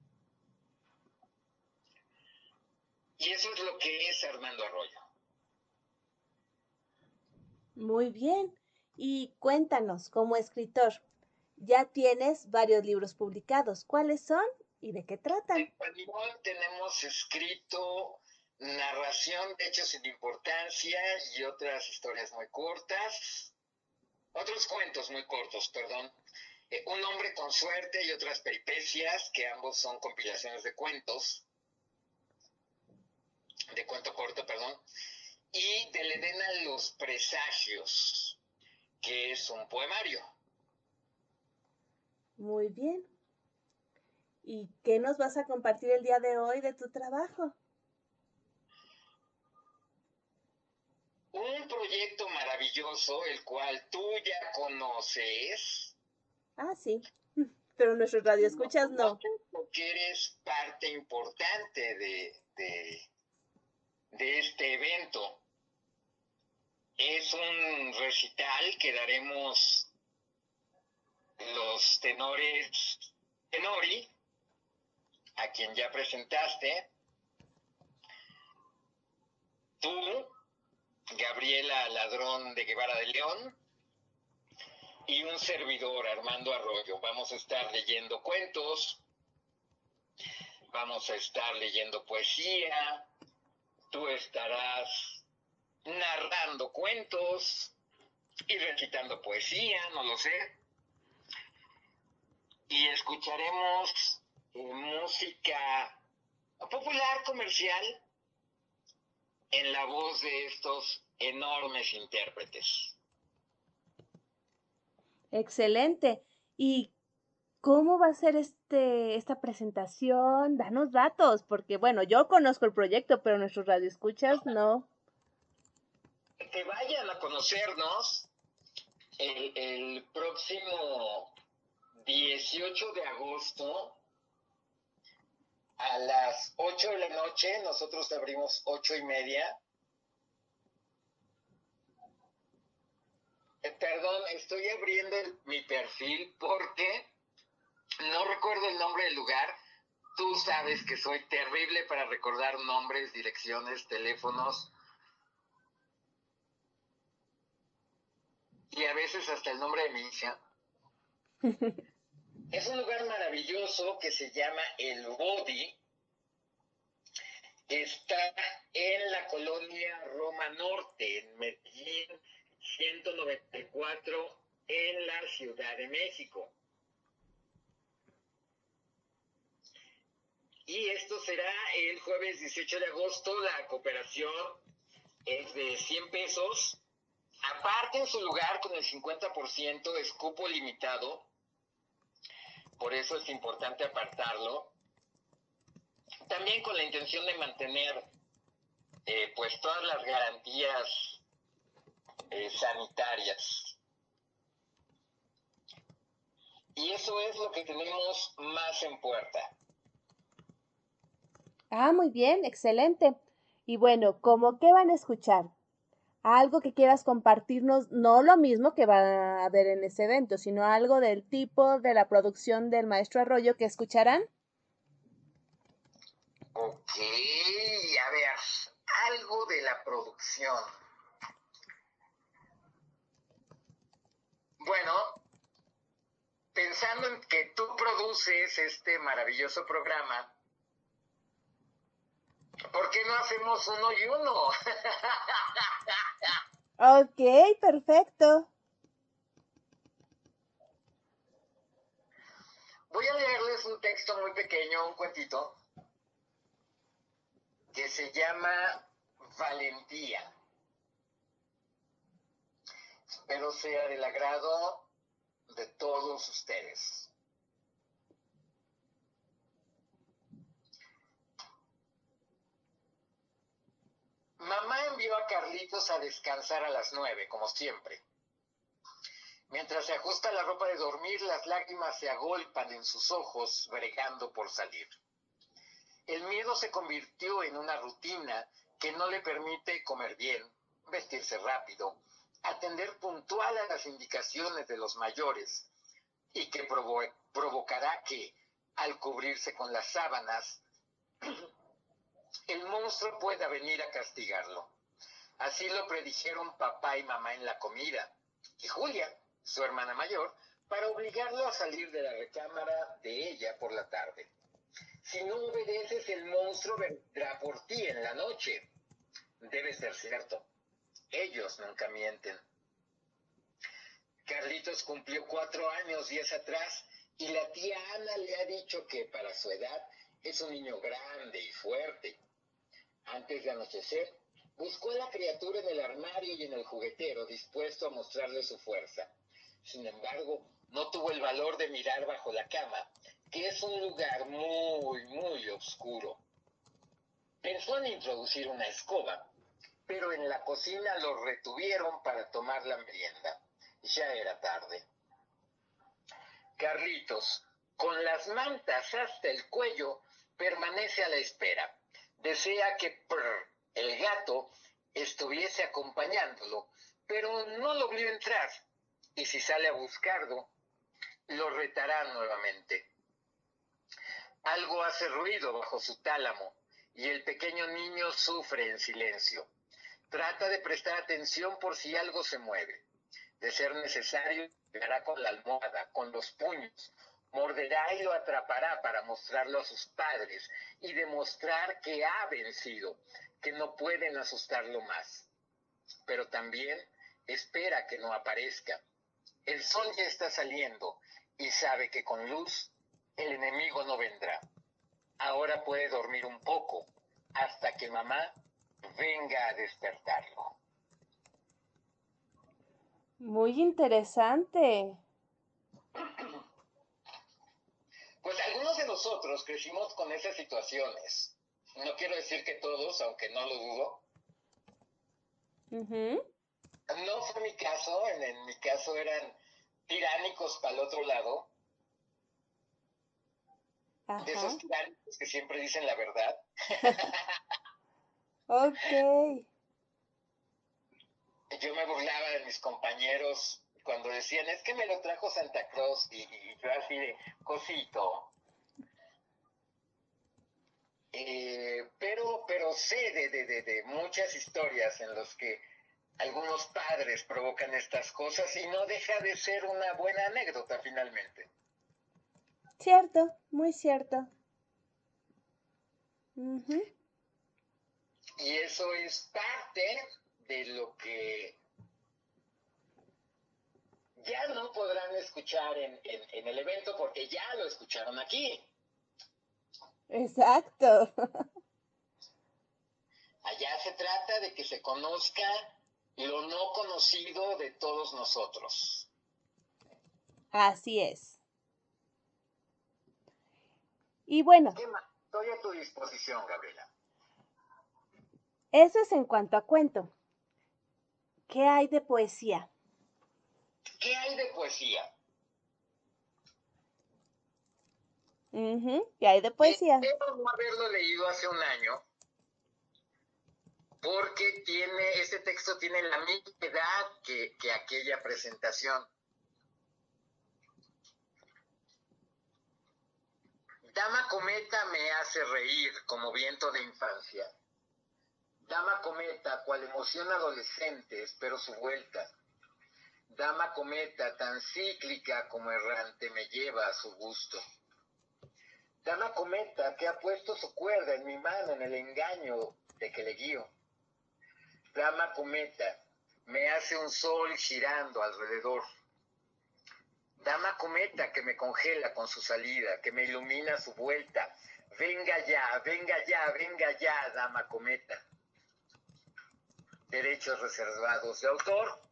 Y eso es lo que es Armando Arroyo. Muy bien. Y cuéntanos, como escritor, ya tienes varios libros publicados. ¿Cuáles son y de qué tratan? En tenemos escrito narración de hechos sin importancia y otras historias muy cortas, otros cuentos muy cortos, perdón. Eh, un hombre con suerte y otras peripecias, que ambos son compilaciones de cuentos, de cuento corto, perdón, y de Edén a los presagios, que es un poemario. Muy bien. ¿Y qué nos vas a compartir el día de hoy de tu trabajo? un proyecto maravilloso, el cual tú ya conoces. Ah, sí, *laughs* pero nuestros radioescuchas no. Porque eres parte importante de, de, de este evento. Es un recital que daremos los tenores tenori, a quien ya presentaste, tú Gabriela Ladrón de Guevara de León y un servidor, Armando Arroyo. Vamos a estar leyendo cuentos, vamos a estar leyendo poesía, tú estarás narrando cuentos y recitando poesía, no lo sé. Y escucharemos música popular, comercial, en la voz de estos enormes intérpretes. Excelente. ¿Y cómo va a ser este, esta presentación? Danos datos, porque bueno, yo conozco el proyecto, pero nuestros radioescuchas no. Que vayan a conocernos el, el próximo 18 de agosto a las 8 de la noche, nosotros abrimos ocho y media. Eh, perdón, estoy abriendo mi perfil porque no recuerdo el nombre del lugar. Tú sabes que soy terrible para recordar nombres, direcciones, teléfonos. Y a veces hasta el nombre de mi hija. *laughs* Es un lugar maravilloso que se llama El Body. Está en la colonia Roma Norte, en Medellín 194, en la Ciudad de México. Y esto será el jueves 18 de agosto. La cooperación es de 100 pesos. Aparte en su lugar con el 50% es cupo limitado por eso es importante apartarlo. También con la intención de mantener eh, pues todas las garantías eh, sanitarias. Y eso es lo que tenemos más en puerta. Ah, muy bien, excelente. Y bueno, ¿cómo qué van a escuchar? Algo que quieras compartirnos, no lo mismo que va a haber en ese evento, sino algo del tipo de la producción del maestro Arroyo que escucharán. Ok, a ver, algo de la producción. Bueno, pensando en que tú produces este maravilloso programa, ¿por qué no hacemos uno y uno? ok, perfecto. Voy a leerles un texto muy pequeño, un cuentito, que se llama Valentía. Espero sea del agrado de todos ustedes. Mamá envió a Carlitos a descansar a las nueve, como siempre. Mientras se ajusta la ropa de dormir, las lágrimas se agolpan en sus ojos, bregando por salir. El miedo se convirtió en una rutina que no le permite comer bien, vestirse rápido, atender puntual a las indicaciones de los mayores y que provocará que, al cubrirse con las sábanas, *clears throat* el monstruo pueda venir a castigarlo. Así lo predijeron papá y mamá en la comida, y Julia, su hermana mayor, para obligarlo a salir de la recámara de ella por la tarde. Si no obedeces, el monstruo vendrá por ti en la noche. Debe ser cierto. Ellos nunca mienten. Carlitos cumplió cuatro años días atrás y la tía Ana le ha dicho que para su edad es un niño grande y fuerte. Antes de anochecer, buscó a la criatura en el armario y en el juguetero, dispuesto a mostrarle su fuerza. Sin embargo, no tuvo el valor de mirar bajo la cama, que es un lugar muy, muy oscuro. Pensó en introducir una escoba, pero en la cocina lo retuvieron para tomar la merienda. Ya era tarde. Carlitos, con las mantas hasta el cuello, permanece a la espera. Desea que el gato estuviese acompañándolo, pero no lo entrar. Y si sale a buscarlo, lo retará nuevamente. Algo hace ruido bajo su tálamo y el pequeño niño sufre en silencio. Trata de prestar atención por si algo se mueve. De ser necesario, pegará con la almohada, con los puños, morderá y lo atrapará para mostrarlo a sus padres y demostrar que ha vencido, que no pueden asustarlo más. Pero también espera que no aparezca. El sol ya está saliendo y sabe que con luz el enemigo no vendrá. Ahora puede dormir un poco hasta que mamá venga a despertarlo. Muy interesante. Pues algunos de nosotros crecimos con esas situaciones. No quiero decir que todos, aunque no lo dudo. No fue mi caso, en, mi caso eran tiránicos para el otro lado. De esos tiránicos que siempre dicen la verdad. *laughs* ok yo me burlaba de mis compañeros cuando decían, es que me lo trajo Santa Cruz y, yo así de cosito. Eh, pero, pero sé de, de, de, muchas historias en las que algunos padres provocan estas cosas y no deja de ser una buena anécdota finalmente. Cierto, muy cierto. Y eso es parte de lo que ya no podrán escuchar en, el evento porque ya lo escucharon aquí. Exacto. Allá se trata de que se conozca lo no conocido de todos nosotros. Así es. Y bueno. Estoy a tu disposición, Gabriela. Eso es en cuanto a cuento. ¿Qué hay de poesía? ¿Qué hay de poesía? ¿Qué hay de poesía? Debo no haberlo leído hace un año porque tiene, este texto tiene la misma edad que, que aquella presentación. Dama cometa me hace reír como viento de infancia. Dama cometa, cual emoción adolescente, espero su vuelta. Dama cometa, tan cíclica como errante, me lleva a su gusto. Dama cometa, que ha puesto su cuerda en mi mano en el engaño de que le guío. Dama cometa, me hace un sol girando alrededor. Dama cometa que me congela con su salida, que me ilumina su vuelta. Venga ya, venga ya, venga ya, dama cometa. Derechos reservados de autor,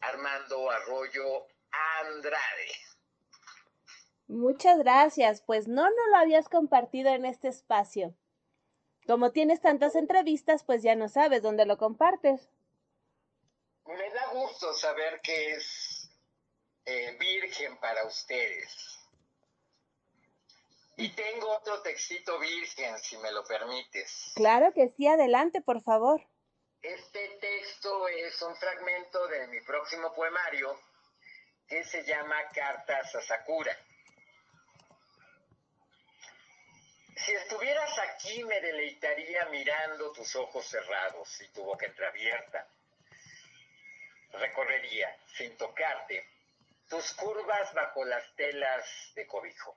Armando Arroyo Andrade. Muchas gracias, pues no, no lo habías compartido en este espacio. Como tienes tantas entrevistas, pues ya no sabes dónde lo compartes. Me da gusto saber que es eh, virgen para ustedes. Y tengo otro textito virgen, si me lo permites. Claro que sí, adelante, por favor. Este texto es un fragmento de mi próximo poemario que se llama Cartas a Sakura. Si estuvieras aquí me deleitaría mirando tus ojos cerrados y tu boca entreabierta. Recorrería, sin tocarte, tus curvas bajo las telas de cobijo.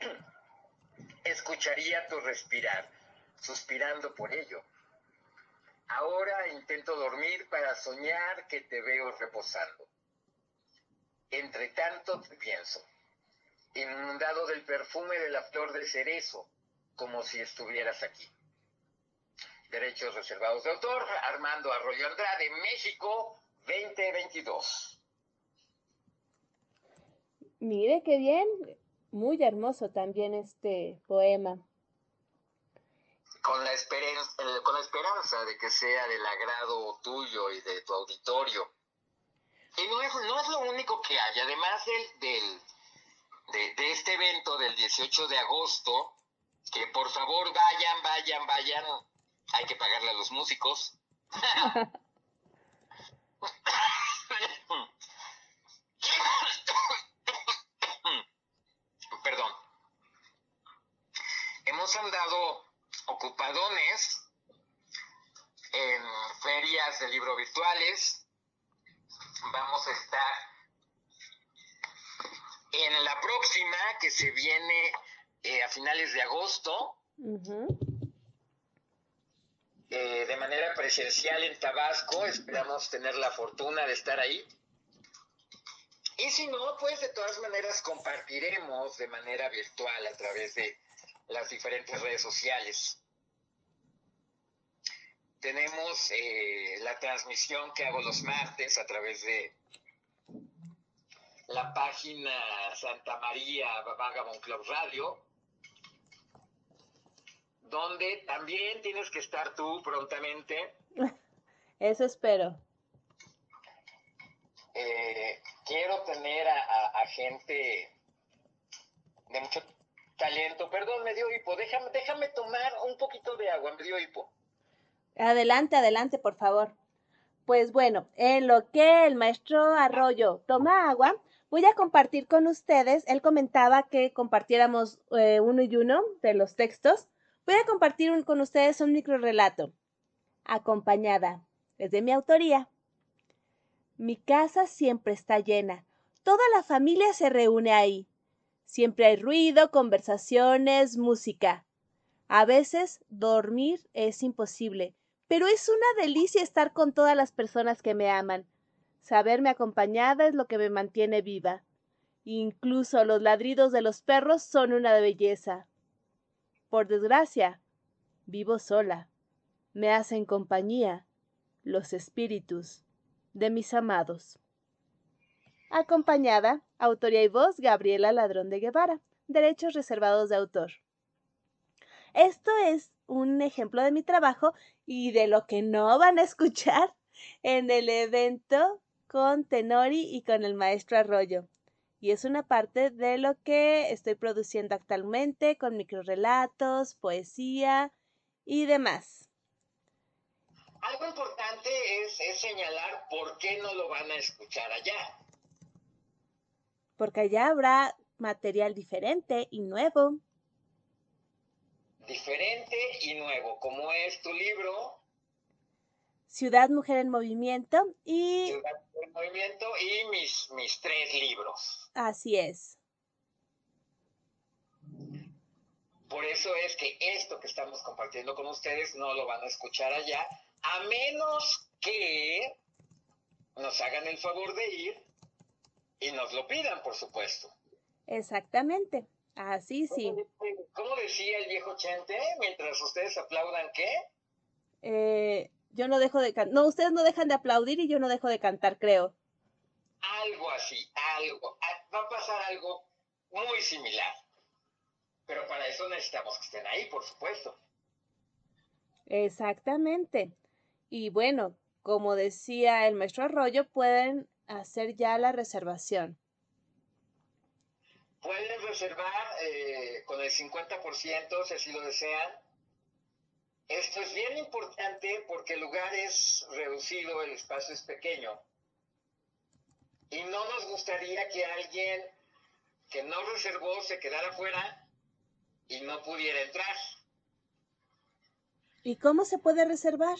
*clears throat* Escucharía tu respirar, suspirando por ello. Ahora intento dormir para soñar que te veo reposando. Entre tanto te pienso inundado del perfume de la flor de cerezo, como si estuvieras aquí. Derechos reservados de autor, Armando Arroyo Andrade, México 2022. Mire qué bien, muy hermoso también este poema. Con la, esperanza, con la esperanza de que sea del agrado tuyo y de tu auditorio. Y no es, no es lo único que hay, además del, del de, este evento del 18 de agosto, que por favor vayan, vayan, vayan, hay que pagarle a los músicos. *laughs* Perdón. Hemos andado ocupadones en ferias de libro virtuales. Vamos a estar en la próxima, que se viene eh, a finales de agosto, eh, de manera presencial en Tabasco, esperamos tener la fortuna de estar ahí. Y si no, pues de todas maneras compartiremos de manera virtual a través de las diferentes redes sociales. Tenemos eh, la transmisión que hago los martes a través de la página Santa María Vagabond Club Radio, donde también tienes que estar tú prontamente. *laughs* Eso espero. Eh, quiero tener a, gente de mucho talento. Perdón, me dio hipo. Déjame, déjame tomar un poquito de agua, me dio hipo. Adelante, adelante, por favor. Pues bueno, en lo que el maestro Arroyo toma agua, voy a compartir con ustedes, él comentaba que compartiéramos eh, uno y uno de los textos. Voy a compartir con ustedes un micro relato, acompañada, es de mi autoría. Mi casa siempre está llena, toda la familia se reúne ahí. Siempre hay ruido, conversaciones, música. A veces dormir es imposible, pero es una delicia estar con todas las personas que me aman. Saberme acompañada es lo que me mantiene viva. Incluso los ladridos de los perros son una belleza. Por desgracia, vivo sola. Me hacen compañía los espíritus de mis amados. Acompañada, autoría y voz, Gabriela Ladrón de Guevara. derechos reservados de autor. Esto es un ejemplo de mi trabajo y de lo que no van a escuchar en el evento con Tenori y con el maestro Arroyo. Y es una parte de lo que estoy produciendo actualmente con microrelatos, poesía y demás. Algo importante es, es señalar por qué no lo van a escuchar allá. Porque allá habrá material diferente y nuevo. Diferente y nuevo, como es tu libro. Ciudad Mujer en Movimiento y... Ciudad Mujer en Movimiento y mis, mis tres libros. Así es. Por eso es que esto que estamos compartiendo con ustedes no lo van a escuchar allá, a menos que nos hagan el favor de ir y nos lo pidan, por supuesto. Exactamente, así sí. ¿Cómo decía el viejo Chente? Mientras ustedes aplaudan, ¿qué? Eh, yo no dejo de cantar. No, ustedes no dejan de aplaudir y yo no dejo de cantar, creo. Algo así, algo. Ah, va a pasar algo muy similar. Pero para eso necesitamos que estén ahí, por supuesto. Exactamente. Y bueno, como decía el maestro Arroyo, pueden hacer ya la reservación. Pueden reservar eh, con el 50% si así lo desean. Esto es bien importante porque el lugar es reducido, el espacio es pequeño. Y no nos gustaría que alguien que no reservó se quedara fuera y no pudiera entrar. ¿Y cómo se puede reservar?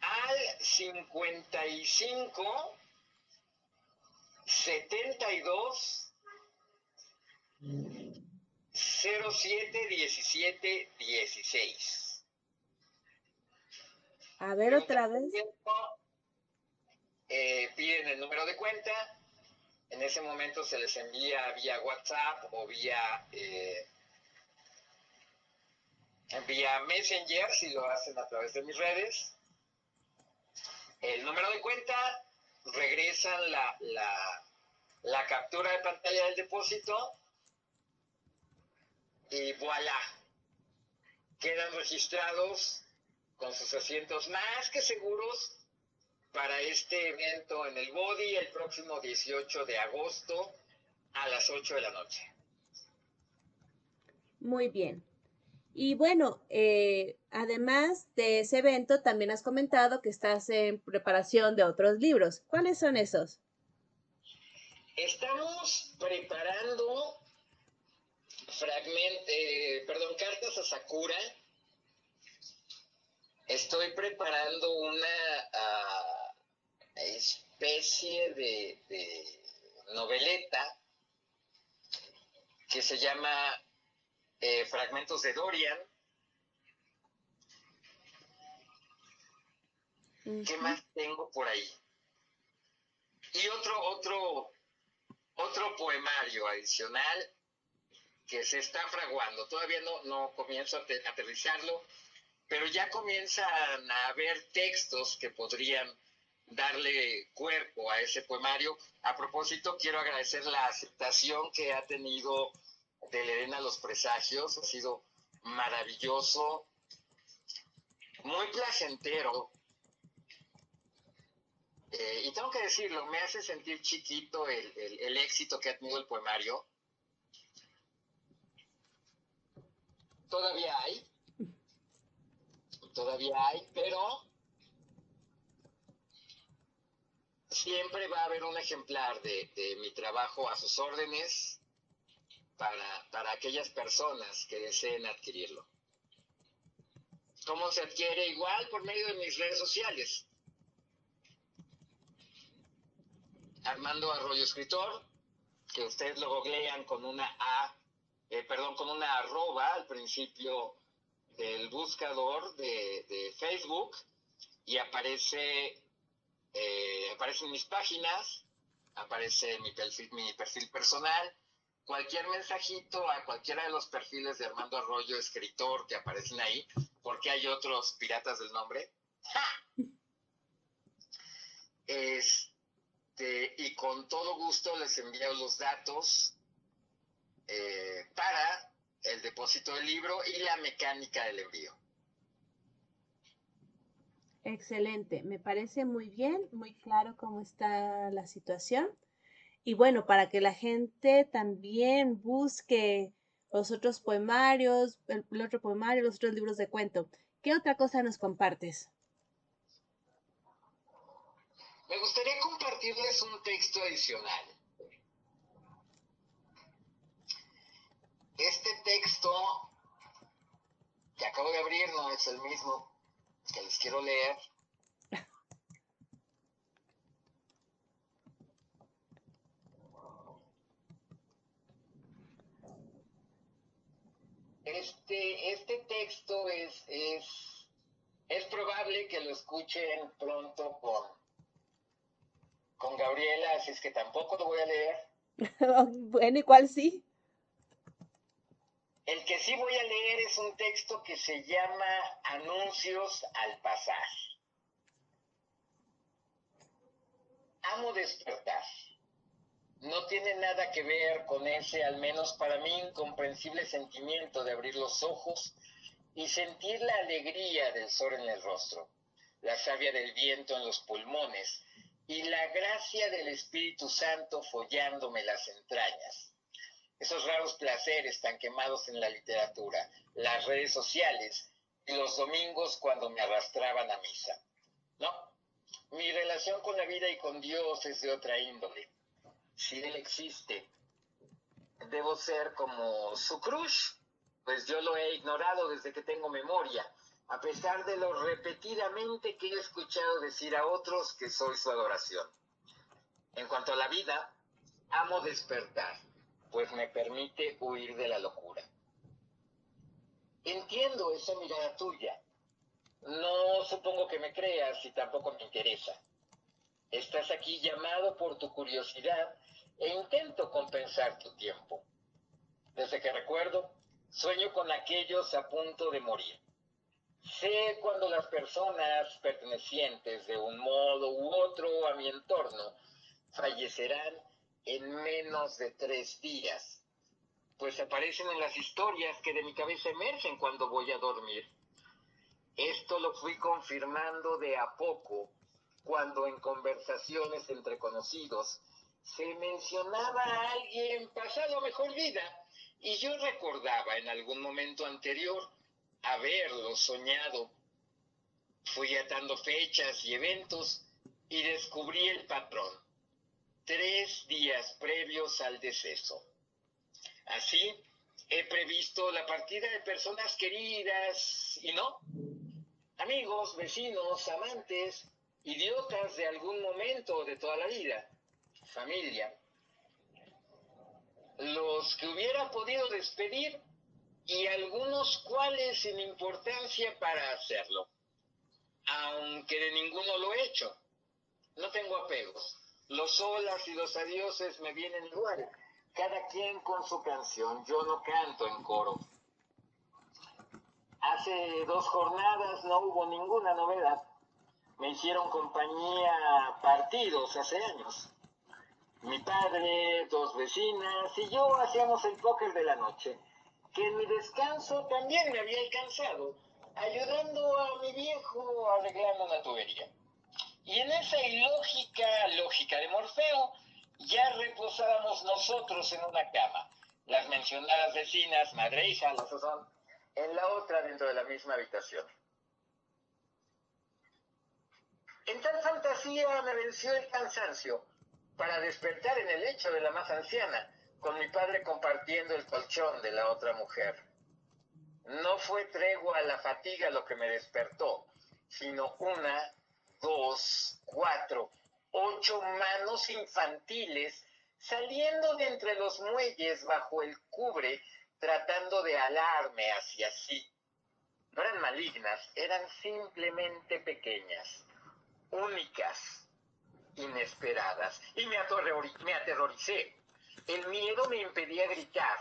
Al 55 72 07 17 16. A ver otra vez. Eh, piden el número de cuenta en ese momento se les envía vía WhatsApp o vía, eh, vía Messenger si lo hacen a través de mis redes. El número de cuenta, regresan la, la, la captura de pantalla del depósito y voilà, quedan registrados con sus asientos más que seguros para este evento en el Body el próximo 18 de agosto a las 8 de la noche. Muy bien. Y bueno, eh, además de ese evento, también has comentado que estás en preparación de otros libros. ¿Cuáles son esos? Estamos preparando fragment, eh, perdón, cartas a Sakura. Estoy preparando una uh, especie de, noveleta que se llama eh, Fragmentos de Dorian. ¿Qué más tengo por ahí? Y otro, otro, otro poemario adicional que se está fraguando. Todavía no, no comienzo a aterrizarlo, pero ya comienzan a haber textos que podrían darle cuerpo a ese poemario. A propósito, quiero agradecer la aceptación que ha tenido de Lerena Los Presagios. Ha sido maravilloso, muy placentero. Eh, y tengo que decirlo, me hace sentir chiquito el, el éxito que ha tenido el poemario. Todavía hay, todavía hay, pero siempre va a haber un ejemplar de, mi trabajo a sus órdenes para, para aquellas personas que deseen adquirirlo. ¿Cómo se adquiere? Igual por medio de mis redes sociales. Armando Arroyo Escritor, que ustedes lo googlean con una A, eh, perdón, con una arroba al principio del buscador de, de Facebook y aparece eh, aparecen mis páginas, aparece mi perfil, mi perfil personal, cualquier mensajito a cualquiera de los perfiles de Armando Arroyo, escritor, que aparecen ahí, porque hay otros piratas del nombre. Este, y con todo gusto les envío los datos eh, para el depósito del libro y la mecánica del envío. Excelente, me parece muy bien, muy claro cómo está la situación. Y bueno, para que la gente también busque los otros poemarios, el, otro poemario, los otros libros de cuento. ¿Qué otra cosa nos compartes? Me gustaría compartirles un texto adicional. Este texto que acabo de abrir no es el mismo que les quiero leer. Este, este texto es, es, es probable que lo escuchen pronto con, con Gabriela, así es que tampoco lo voy a leer. *laughs* bueno, ¿y cuál sí? El que sí voy a leer es un texto que se llama Anuncios al pasar. Amo despertar. No tiene nada que ver con ese, al menos para mí, incomprensible sentimiento de abrir los ojos y sentir la alegría del sol en el rostro, la savia del viento en los pulmones y la gracia del Espíritu Santo follándome las entrañas esos raros placeres tan quemados en la literatura, las redes sociales y los domingos cuando me arrastraban a misa. No, mi relación con la vida y con Dios es de otra índole. Si Él existe, debo ser como su crush, pues yo lo he ignorado desde que tengo memoria, a pesar de lo repetidamente que he escuchado decir a otros que soy su adoración. En cuanto a la vida, amo despertar pues me permite huir de la locura. Entiendo esa mirada tuya. No supongo que me creas y tampoco me interesa. Estás aquí llamado por tu curiosidad e intento compensar tu tiempo. Desde que recuerdo, sueño con aquellos a punto de morir. Sé cuando las personas pertenecientes de un modo u otro a mi entorno fallecerán en menos de tres días, pues aparecen en las historias que de mi cabeza emergen cuando voy a dormir. Esto lo fui confirmando de a poco cuando en conversaciones entre conocidos se mencionaba a alguien pasado mejor vida y yo recordaba en algún momento anterior haberlo soñado. Fui atando fechas y eventos y descubrí el patrón tres días previos al deceso. Así, he previsto la partida de personas queridas y no, amigos, vecinos, amantes, idiotas de algún momento de toda la vida, familia, los que hubiera podido despedir y algunos cuales sin importancia para hacerlo, aunque de ninguno lo he hecho. No tengo apegos los olas y los adioses me vienen igual, cada quien con su canción, yo no canto en coro. Hace dos jornadas no hubo ninguna novedad. Me hicieron compañía partidos hace años. Mi padre, dos vecinas y yo hacíamos el póker de la noche, que en mi descanso también me había alcanzado, ayudando a mi viejo arreglando una tubería. Y en esa ilógica lógica de Morfeo, ya reposábamos nosotros en una cama, las mencionadas vecinas, madre e hija, las son, en la otra dentro de la misma habitación. En tal fantasía me venció el cansancio para despertar en el lecho de la más anciana, con mi padre compartiendo el colchón de la otra mujer. No fue tregua a la fatiga lo que me despertó, sino una dos, cuatro, ocho manos infantiles saliendo de entre los muelles bajo el cubre, tratando de alarme hacia sí. No eran malignas, eran simplemente pequeñas, únicas, inesperadas. Y me, me aterroricé. El miedo me impedía gritar.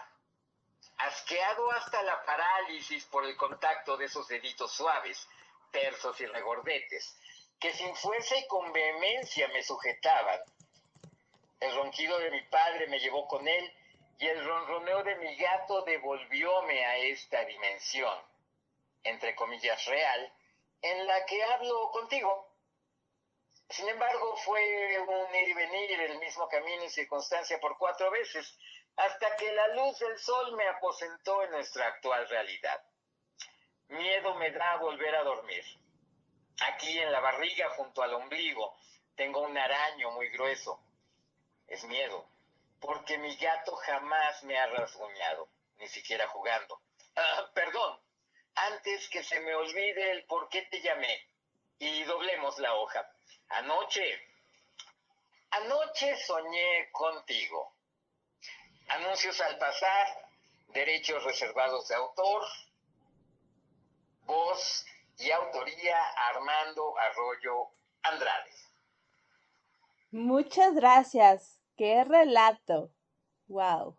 Asqueado hasta la parálisis por el contacto de esos deditos suaves, tersos y regordetes, que sin fuerza y con vehemencia me sujetaban. El ronquido de mi padre me llevó con él y el ronroneo de mi gato devolvióme a esta dimensión, entre comillas real, en la que hablo contigo. Sin embargo, fue un ir y venir el mismo camino y circunstancia por cuatro veces, hasta que la luz del sol me aposentó en nuestra actual realidad. Miedo me da volver a dormir. Aquí en la barriga, junto al ombligo, tengo un araño muy grueso. Es miedo, porque mi gato jamás me ha rasguñado, ni siquiera jugando. Ah, perdón, antes que se me olvide el por qué te llamé, y doblemos la hoja. Anoche, anoche soñé contigo. Anuncios al pasar, derechos reservados de autor, voz y autoría Armando Arroyo Andrade. Muchas gracias. ¡Qué relato! ¡Wow!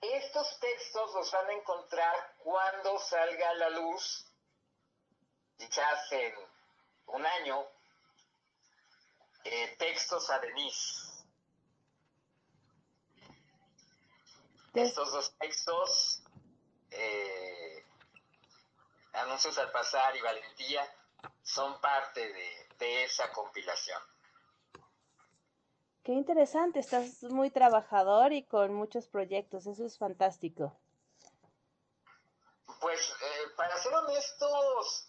Estos textos los van a encontrar cuando salga a la luz, quizás en un año, eh, textos a Denise. Estos dos textos, eh, Anuncios al Pasar y Valentía, son parte de, de esa compilación. Qué interesante, estás muy trabajador y con muchos proyectos, eso es fantástico. Pues eh, para ser honestos,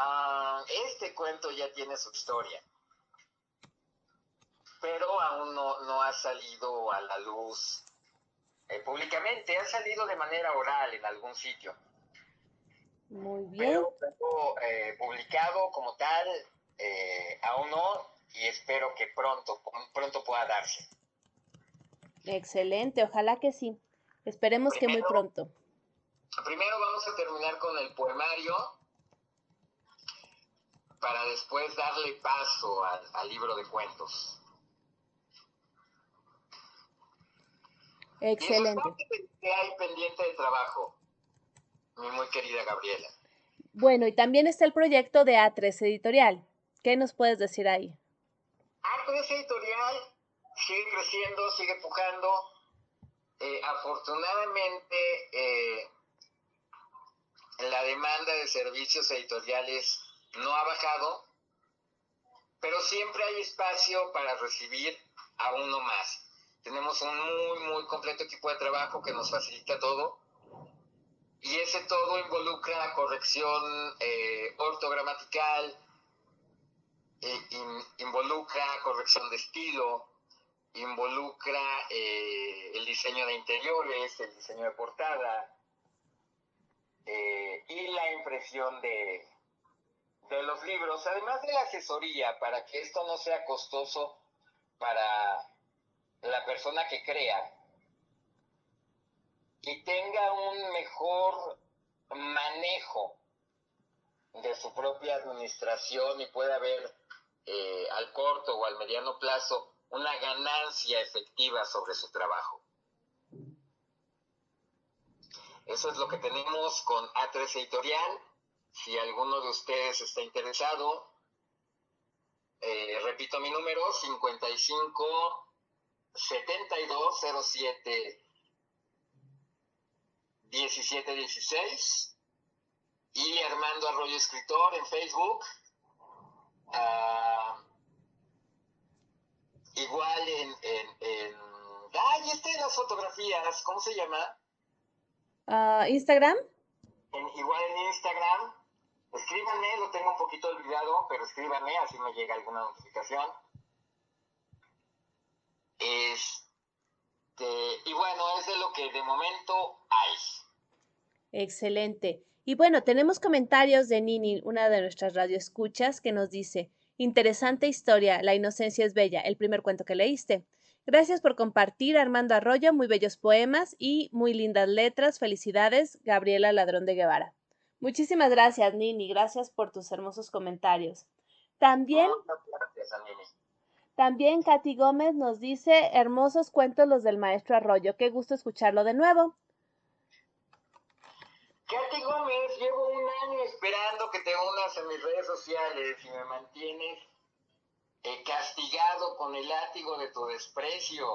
ah, este cuento ya tiene su historia, pero aún no, no ha salido a la luz eh, públicamente, ha salido de manera oral en algún sitio. Muy bien. Pero, eh, publicado como tal, eh, aún no, y espero que pronto, pronto pueda darse. Excelente, ojalá que sí. Esperemos que muy pronto. Primero vamos a terminar con el poemario para después darle paso al, al libro de cuentos. Excelente. ¿Qué hay pendiente de trabajo, mi muy querida Gabriela? Bueno, y también está el proyecto de A3 Editorial. ¿Qué nos puedes decir ahí? A3 Editorial sigue creciendo, sigue empujando. Eh, afortunadamente, eh, la demanda de servicios editoriales no ha bajado, pero siempre hay espacio para recibir a uno más. Tenemos un muy, muy completo equipo de trabajo que nos facilita todo. Y ese todo involucra corrección eh, ortogramatical, eh, in, involucra corrección de estilo, involucra eh, el diseño de interiores, el diseño de portada eh, y la impresión de, de los libros, además de la asesoría, para que esto no sea costoso para la persona que crea y tenga un mejor manejo de su propia administración y pueda haber eh, al corto o al mediano plazo una ganancia efectiva sobre su trabajo. Eso es lo que tenemos con A3 Editorial. Si alguno de ustedes está interesado, eh, repito mi número, 55 7207 1716 y Armando Arroyo Escritor en Facebook. Uh, igual en, en, en... ¡Ay, este de las fotografías! ¿Cómo se llama? Uh, Instagram. En, igual en Instagram. Escríbanme, lo tengo un poquito olvidado, pero escríbanme, así me llega alguna notificación. Este, y bueno, es de lo que de momento hay. Excelente. Y bueno, tenemos comentarios de Nini, una de nuestras radioescuchas, que nos dice, interesante historia, La inocencia es bella, el primer cuento que leíste. Gracias por compartir, Armando Arroyo, muy bellos poemas y muy lindas letras. Felicidades, Gabriela Ladrón de Guevara. Muchísimas gracias, Nini. Gracias por tus hermosos comentarios. También, también Katy Gómez nos dice, hermosos cuentos los del maestro Arroyo. Qué gusto escucharlo de nuevo. Katy Gómez, llevo un año esperando que te unas a mis redes sociales y me mantienes eh, castigado con el látigo de tu desprecio.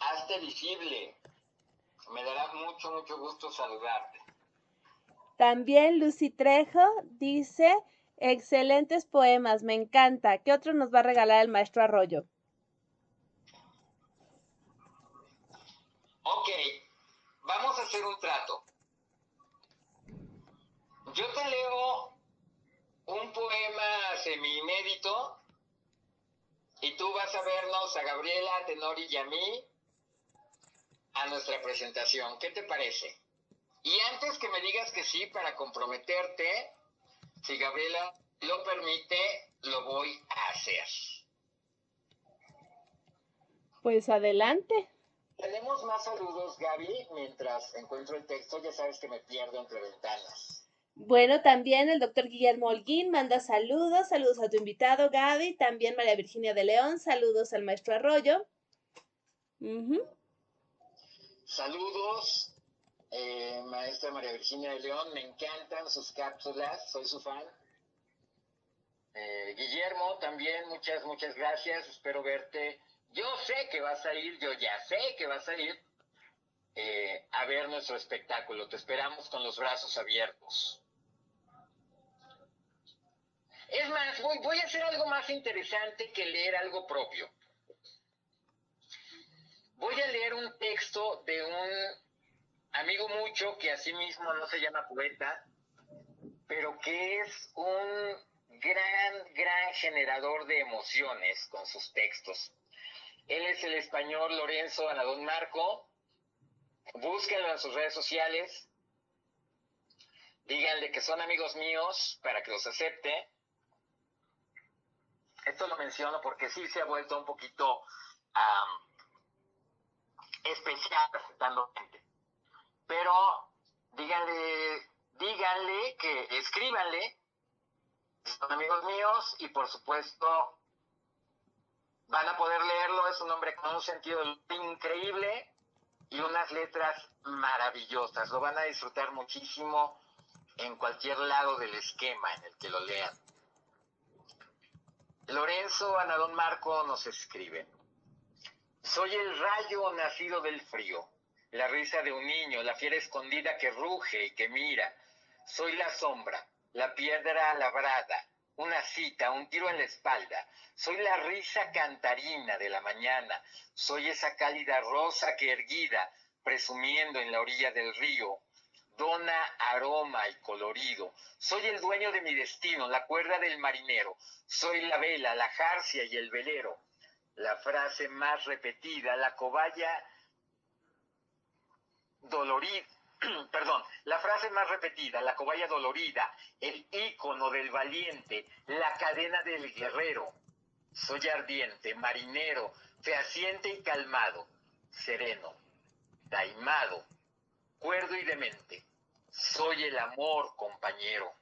Hazte visible. Me dará mucho, mucho gusto saludarte. También Lucy Trejo dice, excelentes poemas, me encanta. ¿Qué otro nos va a regalar el maestro Arroyo? Ok, vamos a hacer un trato. Yo te leo un poema semi-inédito y tú vas a vernos a Gabriela, a Tenori y a mí a nuestra presentación. ¿Qué te parece? Y antes que me digas que sí para comprometerte, si Gabriela lo permite, lo voy a hacer. Pues adelante. Tenemos más saludos, Gaby, mientras encuentro el texto, ya sabes que me pierdo entre ventanas. Bueno, también el doctor Guillermo Holguín manda saludos, saludos a tu invitado Gaby, también María Virginia de León, saludos al maestro Arroyo. Saludos, eh, maestra María Virginia de León, me encantan sus cápsulas, soy su fan. Eh, Guillermo, también muchas, muchas gracias, espero verte. Yo sé que vas a ir, yo ya sé que vas a ir eh, a ver nuestro espectáculo, te esperamos con los brazos abiertos. Es más, voy, voy a hacer algo más interesante que leer algo propio. Voy a leer un texto de un amigo mucho que asimismo no se llama poeta, pero que es un gran, gran generador de emociones con sus textos. Él es el español Lorenzo Anadón Marco. Búsquenlo en sus redes sociales. Díganle que son amigos míos para que los acepte. Esto lo menciono porque sí se ha vuelto un poquito especial aceptando gente. Pero díganle, díganle que escríbanle, son amigos míos y por supuesto van a poder leerlo, es un hombre con un sentido increíble y unas letras maravillosas, lo van a disfrutar muchísimo en cualquier lado del esquema en el que lo lean. Lorenzo Anadón Marco nos escribe. Soy el rayo nacido del frío, la risa de un niño, la fiera escondida que ruge y que mira. Soy la sombra, la piedra labrada, una cita, un tiro en la espalda. Soy la risa cantarina de la mañana. Soy esa cálida rosa que erguida, presumiendo en la orilla del río, dona aroma y colorido. Soy el dueño de mi destino, la cuerda del marinero. Soy la vela, la jarcia y el velero la frase más repetida, la cobaya dolorida, *clears throat* perdón, la frase más repetida, la cobaya dolorida, el ícono del valiente, la cadena del guerrero. Soy ardiente, marinero, fehaciente y calmado, sereno, taimado, cuerdo y demente. Soy el amor, compañero.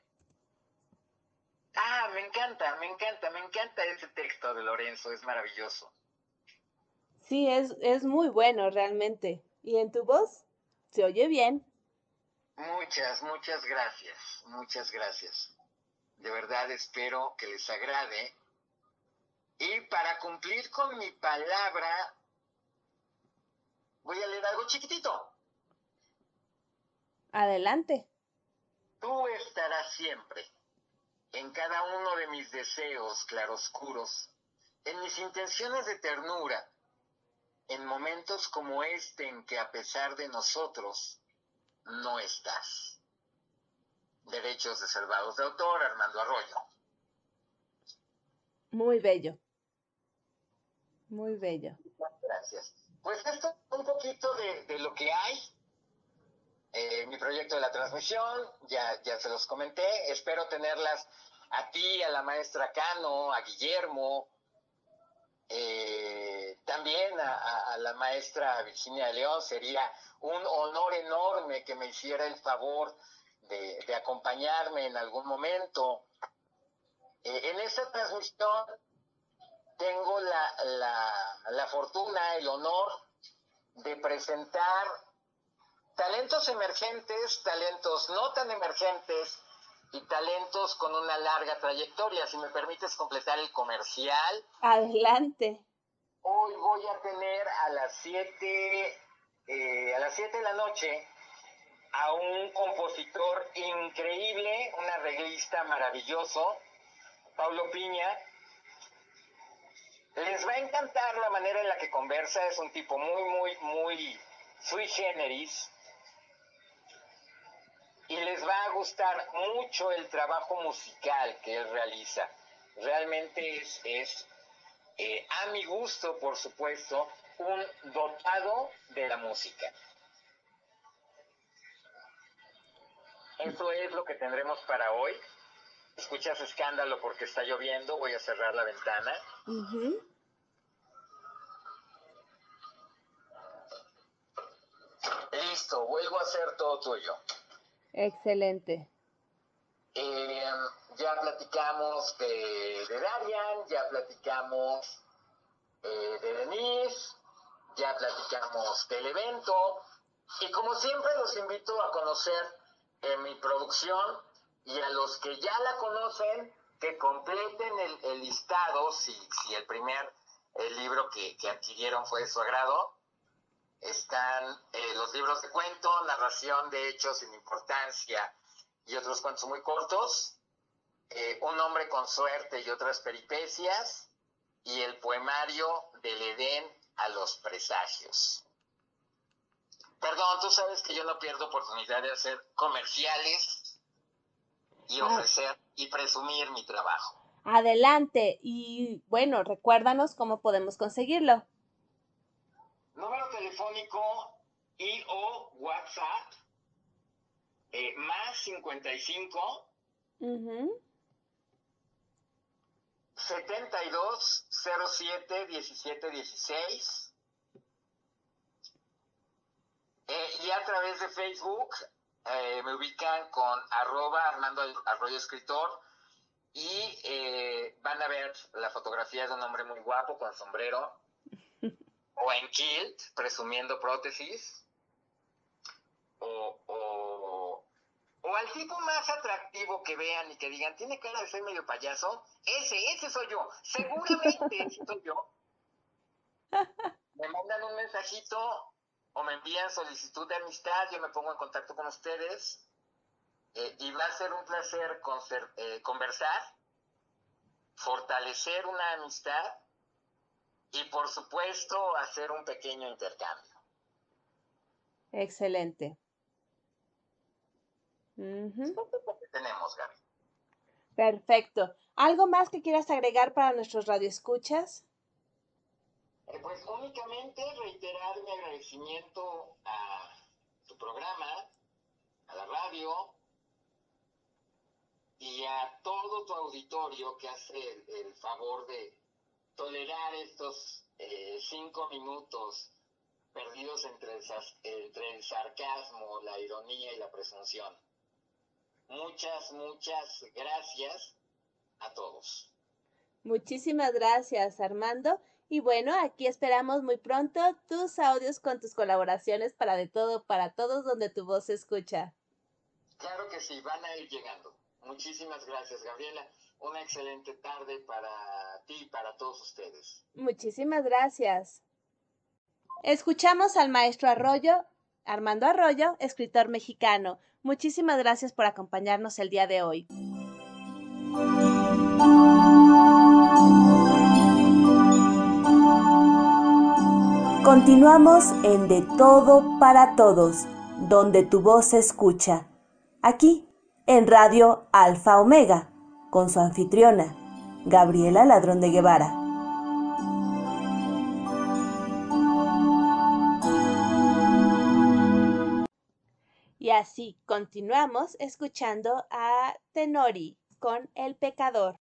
Ah, me encanta, me encanta, me encanta ese texto de Lorenzo, es maravilloso. Sí, es, es muy bueno realmente. ¿Y en tu voz? Se oye bien. Muchas, muchas gracias, muchas gracias. De verdad espero que les agrade. Y para cumplir con mi palabra, voy a leer algo chiquitito. Adelante. Tú estarás siempre en cada uno de mis deseos claroscuros, en mis intenciones de ternura, en momentos como este en que a pesar de nosotros no estás. Derechos reservados de autor, Armando Arroyo. Muy bello. Muy bello. Gracias. Pues esto es un poquito de, lo que hay. Eh, mi proyecto de la transmisión, ya, ya se los comenté. Espero tenerlas a ti, a la maestra Cano, a Guillermo, eh, también a, la maestra Virginia de León. Sería un honor enorme que me hiciera el favor de, acompañarme en algún momento. Eh, en esta transmisión tengo la, la fortuna, el honor de presentar talentos emergentes, talentos no tan emergentes, y talentos con una larga trayectoria. Si me permites completar el comercial. Adelante. Hoy voy a tener a las 7 eh, a las 7 de la noche a un compositor increíble, un arreglista maravilloso, Pablo Piña. Les va a encantar la manera en la que conversa, es un tipo muy, muy, muy sui generis. Y les va a gustar mucho el trabajo musical que él realiza. Realmente es, es eh, a mi gusto, por supuesto, un dotado de la música. Eso es lo que tendremos para hoy. Escuchas escándalo porque está lloviendo, voy a cerrar la ventana. Listo, vuelvo a hacer todo tuyo. Excelente. Eh, ya platicamos de, de Darian, ya platicamos eh, de Denise, ya platicamos del evento y como siempre los invito a conocer en mi producción y a los que ya la conocen que completen el, listado si, si, el primer el libro que, adquirieron fue de su agrado. Están eh, los libros de cuento, narración de hechos sin importancia y otros cuentos muy cortos, eh, Un hombre con suerte y otras peripecias, y el poemario del Edén a los presagios. Perdón, tú sabes que yo no pierdo oportunidad de hacer comerciales y ofrecer y presumir mi trabajo. Adelante y bueno, recuérdanos cómo podemos conseguirlo. Número telefónico y o WhatsApp eh, más 55 72 07 17 16 Eh, y a través de Facebook eh, me ubican con arroba Armando Arroyo Escritor y eh, van a ver la fotografía de un hombre muy guapo con sombrero o en kilt, presumiendo prótesis, o, o, o, al tipo más atractivo que vean y que digan, tiene cara de ser medio payaso, ese, ese soy yo, seguramente ese soy yo. Me mandan un mensajito o me envían solicitud de amistad, yo me pongo en contacto con ustedes eh, y va a ser un placer eh, conversar, fortalecer una amistad y por supuesto hacer un pequeño intercambio. Excelente. tenemos, Gaby. Perfecto. ¿Algo más que quieras agregar para nuestros radioescuchas? Eh, pues únicamente reiterar mi agradecimiento a tu programa, a la radio y a todo tu auditorio que hace el, favor de tolerar estos eh, cinco minutos perdidos entre entre el sarcasmo, la ironía y la presunción. Muchas, muchas gracias a todos. Muchísimas gracias, Armando. Y bueno, aquí esperamos muy pronto tus audios con tus colaboraciones para de todo, para todos, donde tu voz se escucha. Claro que sí, van a ir llegando. Muchísimas gracias, Gabriela. Una excelente tarde para ti y para todos ustedes. Muchísimas gracias. Escuchamos al maestro Arroyo, Armando Arroyo, escritor mexicano. Muchísimas gracias por acompañarnos el día de hoy. Continuamos en De Todo para Todos, donde tu voz se escucha. Aquí, en Radio Alfa Omega, con su anfitriona, Gabriela Ladrón de Guevara. Y así continuamos escuchando a Tenori con El Pecador.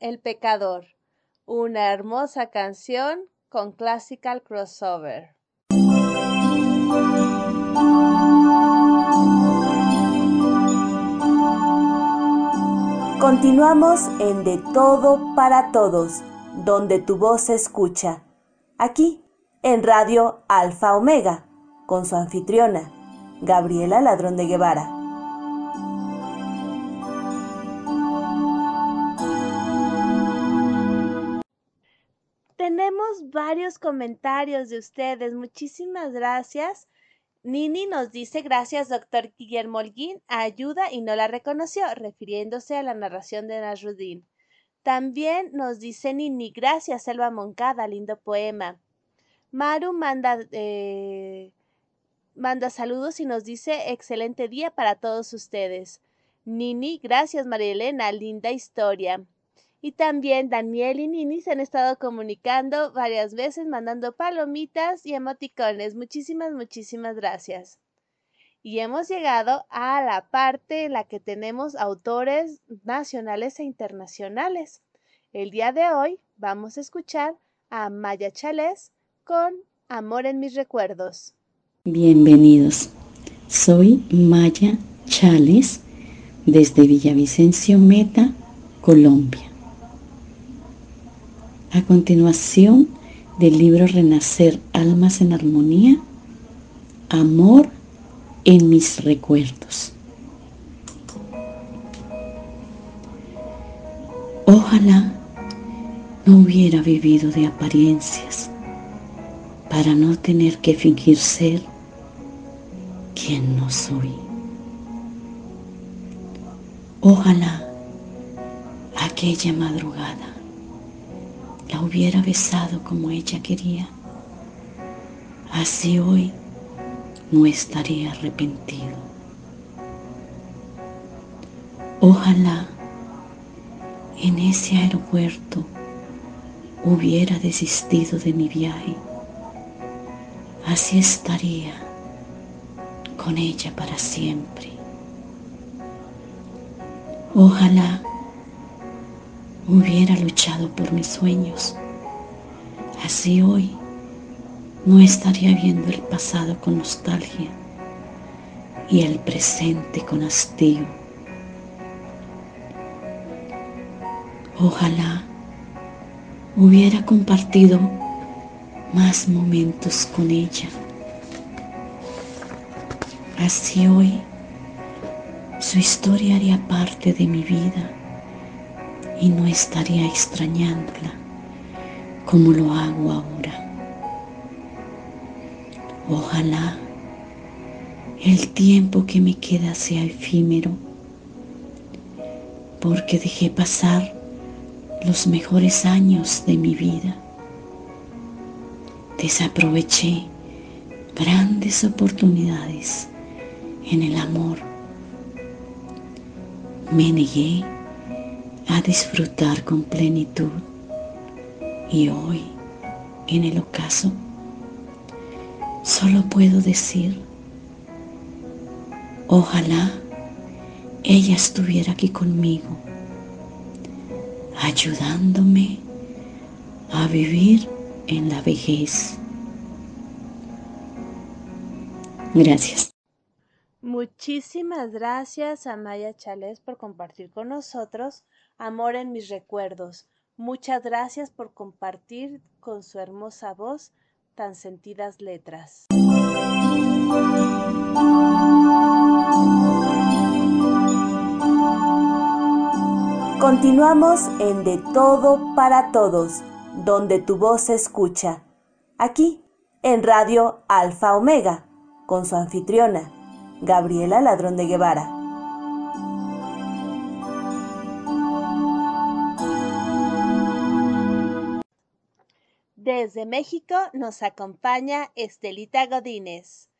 El Pecador, una hermosa canción con classical crossover. Continuamos en De Todo para Todos, donde tu voz se escucha. Aquí, en Radio Alfa Omega, con su anfitriona, Gabriela Ladrón de Guevara. Varios comentarios de ustedes. Muchísimas gracias. Nini nos dice gracias, doctor Guillermo Holguín, ayuda y no la reconoció, refiriéndose a la narración de Nasruddin. También nos dice Nini, gracias, Selva Moncada, lindo poema. Maru manda, eh, manda saludos y nos dice excelente día para todos ustedes. Nini, gracias María Elena, linda historia. Y también Daniel y Nini se han estado comunicando varias veces, mandando palomitas y emoticones. Muchísimas, muchísimas gracias. Y hemos llegado a la parte en la que tenemos autores nacionales e internacionales. El día de hoy vamos a escuchar a Maya Chalés con Amor en mis recuerdos. Bienvenidos. Soy Maya Chales desde Villavicencio Meta, Colombia. A continuación del libro Renacer Almas en Armonía, Amor en mis recuerdos. Ojalá no hubiera vivido de apariencias para no tener que fingir ser quien no soy. Ojalá aquella madrugada la hubiera besado como ella quería. Así hoy no estaría arrepentido. Ojalá en ese aeropuerto hubiera desistido de mi viaje. Así estaría con ella para siempre. Ojalá hubiera luchado por mis sueños. Así hoy no estaría viendo el pasado con nostalgia y el presente con hastío. Ojalá hubiera compartido más momentos con ella. Así hoy su historia haría parte de mi vida y no estaría extrañándola como lo hago ahora. Ojalá el tiempo que me queda sea efímero, porque dejé pasar los mejores años de mi vida. Desaproveché grandes oportunidades en el amor. Me negué a disfrutar con plenitud y hoy, en el ocaso, solo puedo decir, ojalá ella estuviera aquí conmigo, ayudándome a vivir en la vejez. Gracias. Muchísimas gracias a Maya Chales por compartir con nosotros Amor en mis recuerdos. Muchas gracias por compartir con su hermosa voz tan sentidas letras. Continuamos en De Todo para Todos, donde tu voz se escucha. Aquí, en Radio Alfa Omega, con su anfitriona, Gabriela Ladrón de Guevara. Desde México nos acompaña Estelita Godínez.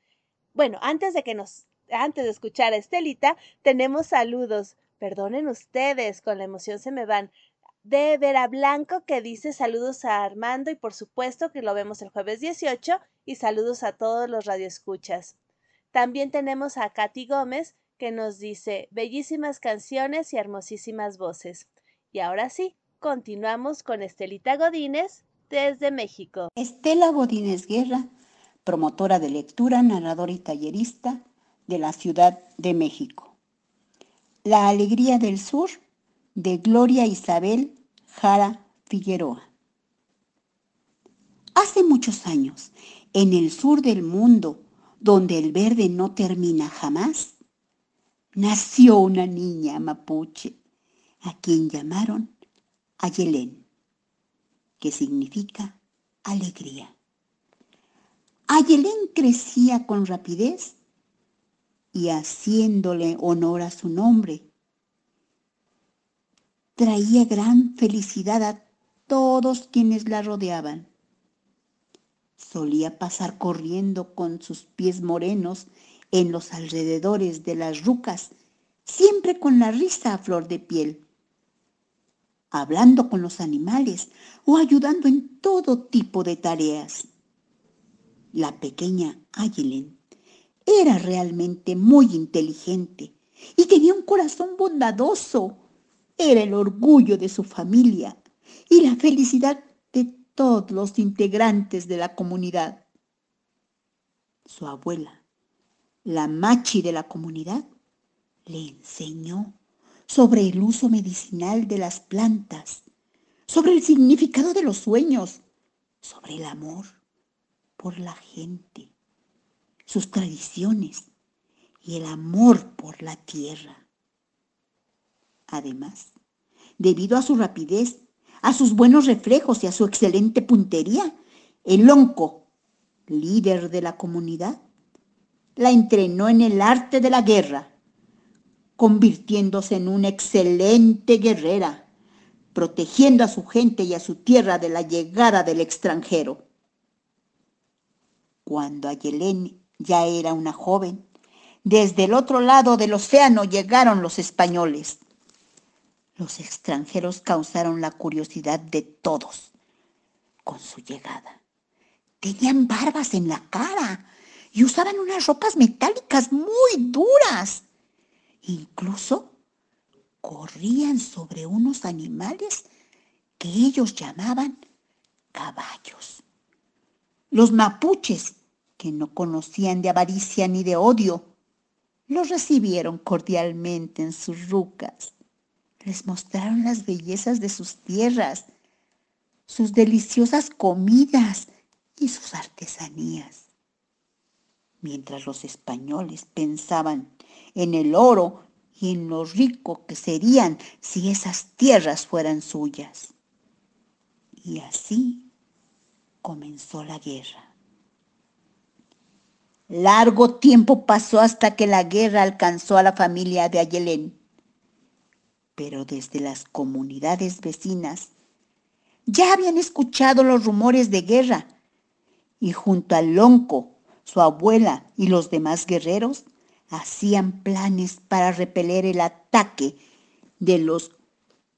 Bueno, antes de que nos antes de escuchar a Estelita, tenemos saludos. Perdonen ustedes, con la emoción se me van. De Vera Blanco que dice saludos a Armando y por supuesto que lo vemos el jueves 18 y saludos a todos los radioescuchas. También tenemos a Katy Gómez que nos dice bellísimas canciones y hermosísimas voces. Y ahora sí, continuamos con Estelita Godínez desde México. Estela Godínez Guerra, promotora de lectura, narradora y tallerista de la Ciudad de México. La Alegría del Sur de Gloria Isabel Jara Figueroa. Hace muchos años, en el sur del mundo, donde el verde no termina jamás, nació una niña mapuche, a quien llamaron Ayelén, que significa alegría. Ayelén crecía con rapidez y haciéndole honor a su nombre, traía gran felicidad a todos quienes la rodeaban. Solía pasar corriendo con sus pies morenos en los alrededores de las rucas, siempre con la risa a flor de piel, hablando con los animales o ayudando en todo tipo de tareas. La pequeña Ayelen era realmente muy inteligente y tenía un corazón bondadoso. Era el orgullo de su familia y la felicidad de todos los integrantes de la comunidad. Su abuela, la machi de la comunidad, le enseñó sobre el uso medicinal de las plantas, sobre el significado de los sueños, sobre el amor por la gente sus tradiciones y el amor por la tierra. Además, debido a su rapidez, a sus buenos reflejos y a su excelente puntería, el lonco, líder de la comunidad, la entrenó en el arte de la guerra, convirtiéndose en una excelente guerrera, protegiendo a su gente y a su tierra de la llegada del extranjero. Cuando Ayelén ya era una joven. Desde el otro lado del océano llegaron los españoles. Los extranjeros causaron la curiosidad de todos con su llegada. Tenían barbas en la cara y usaban unas ropas metálicas muy duras. Incluso corrían sobre unos animales que ellos llamaban caballos. Los mapuches, que no conocían de avaricia ni de odio, los recibieron cordialmente en sus rucas. Les mostraron las bellezas de sus tierras, sus deliciosas comidas y sus artesanías. Mientras los españoles pensaban en el oro y en lo rico que serían si esas tierras fueran suyas. Y así comenzó la guerra. Largo tiempo pasó hasta que la guerra alcanzó a la familia de Ayelén. Pero desde las comunidades vecinas ya habían escuchado los rumores de guerra y junto al Lonco, su abuela y los demás guerreros hacían planes para repeler el ataque de los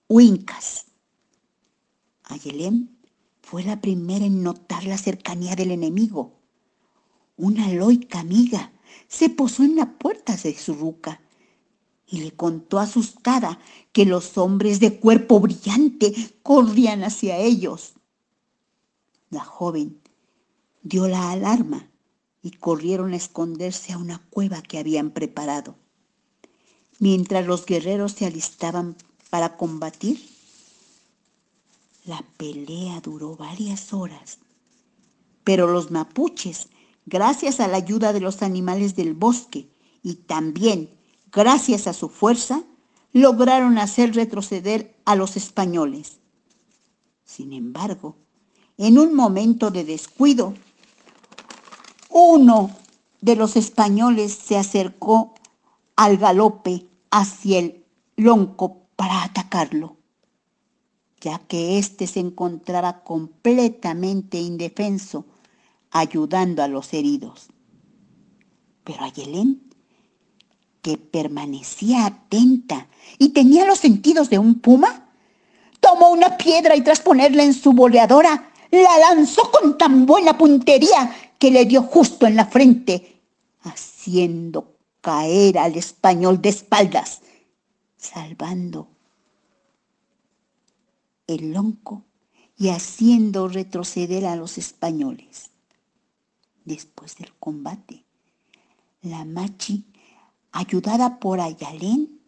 huincas. Ayelén fue la primera en notar la cercanía del enemigo. Una loica amiga se posó en la puerta de su ruca y le contó asustada que los hombres de cuerpo brillante corrían hacia ellos. La joven dio la alarma y corrieron a esconderse a una cueva que habían preparado. Mientras los guerreros se alistaban para combatir, la pelea duró varias horas, pero los mapuches, gracias a la ayuda de los animales del bosque y también gracias a su fuerza, lograron hacer retroceder a los españoles. Sin embargo, en un momento de descuido, uno de los españoles se acercó al galope hacia el lonco para atacarlo, ya que éste se encontraba completamente indefenso ayudando a los heridos. Pero Ayelén, que permanecía atenta y tenía los sentidos de un puma, tomó una piedra y tras ponerla en su boleadora, la lanzó con tan buena puntería que le dio justo en la frente, haciendo caer al español de espaldas, salvando el lonco y haciendo retroceder a los españoles. Después del combate, la machi, ayudada por Ayalén,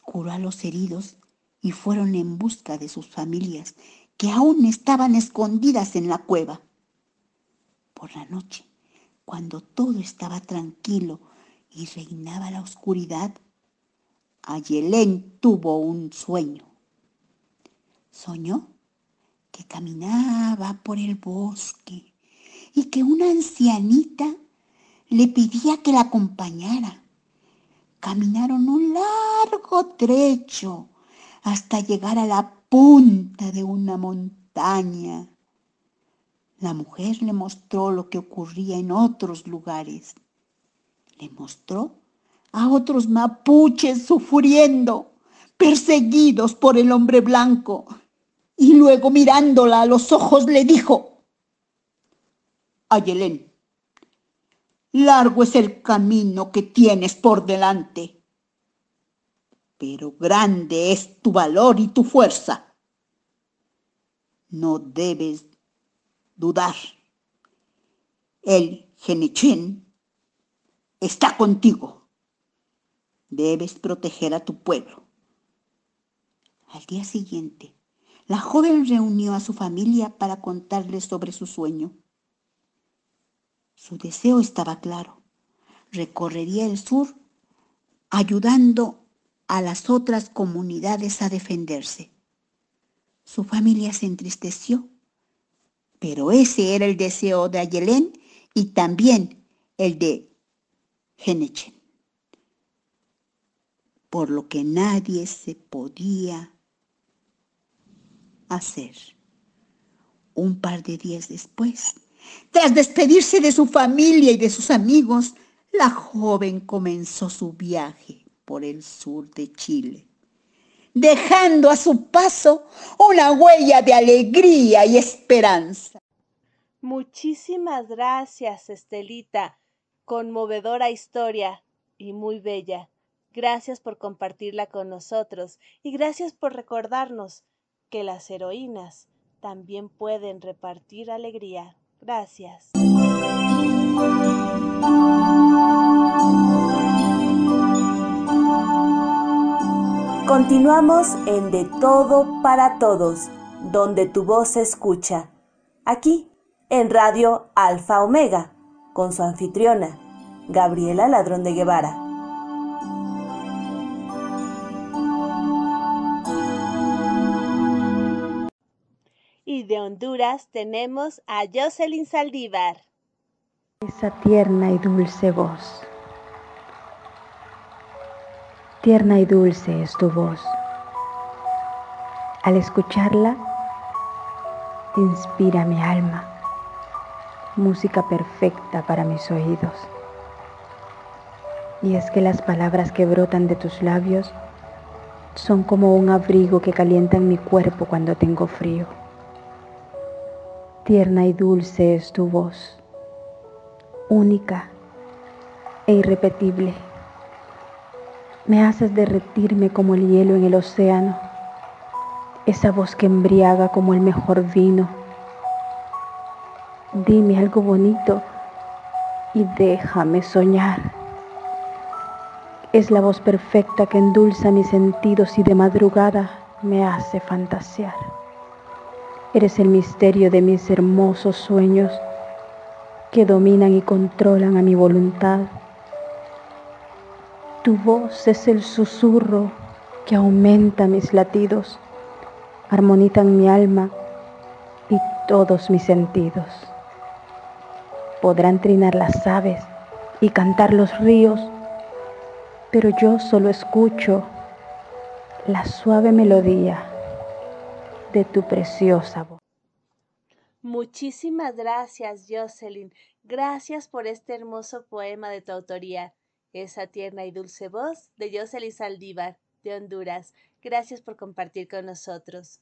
curó a los heridos y fueron en busca de sus familias que aún estaban escondidas en la cueva por la noche, cuando todo estaba tranquilo y reinaba la oscuridad, Ayelén tuvo un sueño. Soñó que caminaba por el bosque y que una ancianita le pedía que la acompañara. Caminaron un largo trecho hasta llegar a la punta de una montaña. La mujer le mostró lo que ocurría en otros lugares. Le mostró a otros mapuches sufriendo, perseguidos por el hombre blanco. Y luego mirándola a los ojos le dijo, Ayelén, largo es el camino que tienes por delante, pero grande es tu valor y tu fuerza. No debes dudar. El Genichín está contigo. Debes proteger a tu pueblo. Al día siguiente, la joven reunió a su familia para contarles sobre su sueño. Su deseo estaba claro. Recorrería el sur ayudando a las otras comunidades a defenderse. Su familia se entristeció pero ese era el deseo de Ayelén y también el de Genechen. Por lo que nadie se podía hacer. Un par de días después, tras despedirse de su familia y de sus amigos, la joven comenzó su viaje por el sur de Chile dejando a su paso una huella de alegría y esperanza. Muchísimas gracias, Estelita. Conmovedora historia y muy bella. Gracias por compartirla con nosotros y gracias por recordarnos que las heroínas también pueden repartir alegría. Gracias. Continuamos en De Todo para Todos, donde tu voz se escucha. Aquí, en Radio Alfa Omega, con su anfitriona, Gabriela Ladrón de Guevara. Y de Honduras tenemos a Jocelyn Saldívar. Esa tierna y dulce voz Tierna y dulce es tu voz. Al escucharla, inspira mi alma, música perfecta para mis oídos. Y es que las palabras que brotan de tus labios son como un abrigo que calienta en mi cuerpo cuando tengo frío. Tierna y dulce es tu voz, única e irrepetible me haces derretirme como el hielo en el océano, esa voz que embriaga como el mejor vino. Dime algo bonito y déjame soñar. Es la voz perfecta que endulza mis sentidos y de madrugada me hace fantasear. Eres el misterio de mis hermosos sueños que dominan y controlan a mi voluntad tu voz es el susurro que aumenta mis latidos, armonizan mi alma y todos mis sentidos. Podrán trinar las aves y cantar los ríos, pero yo solo escucho la suave melodía de tu preciosa voz. Muchísimas gracias, Jocelyn. Gracias por este hermoso poema de tu autoría esa tierna y dulce voz de Jocelyn Saldívar, de Honduras. Gracias por compartir con nosotros.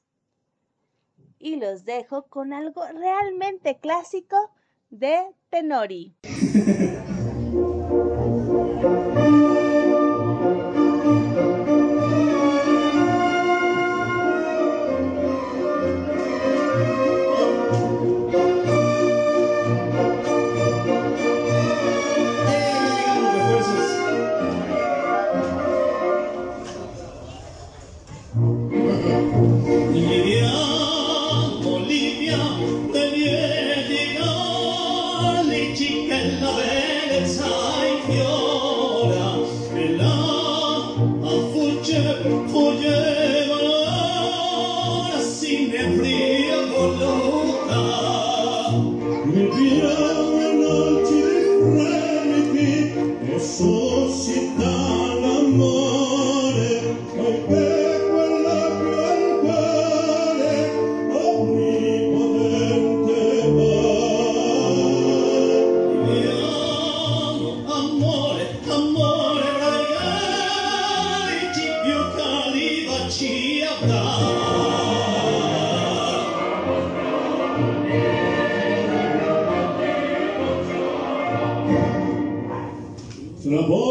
Y los dejo con algo realmente clásico de Tenori. *laughs* Tá Trambone.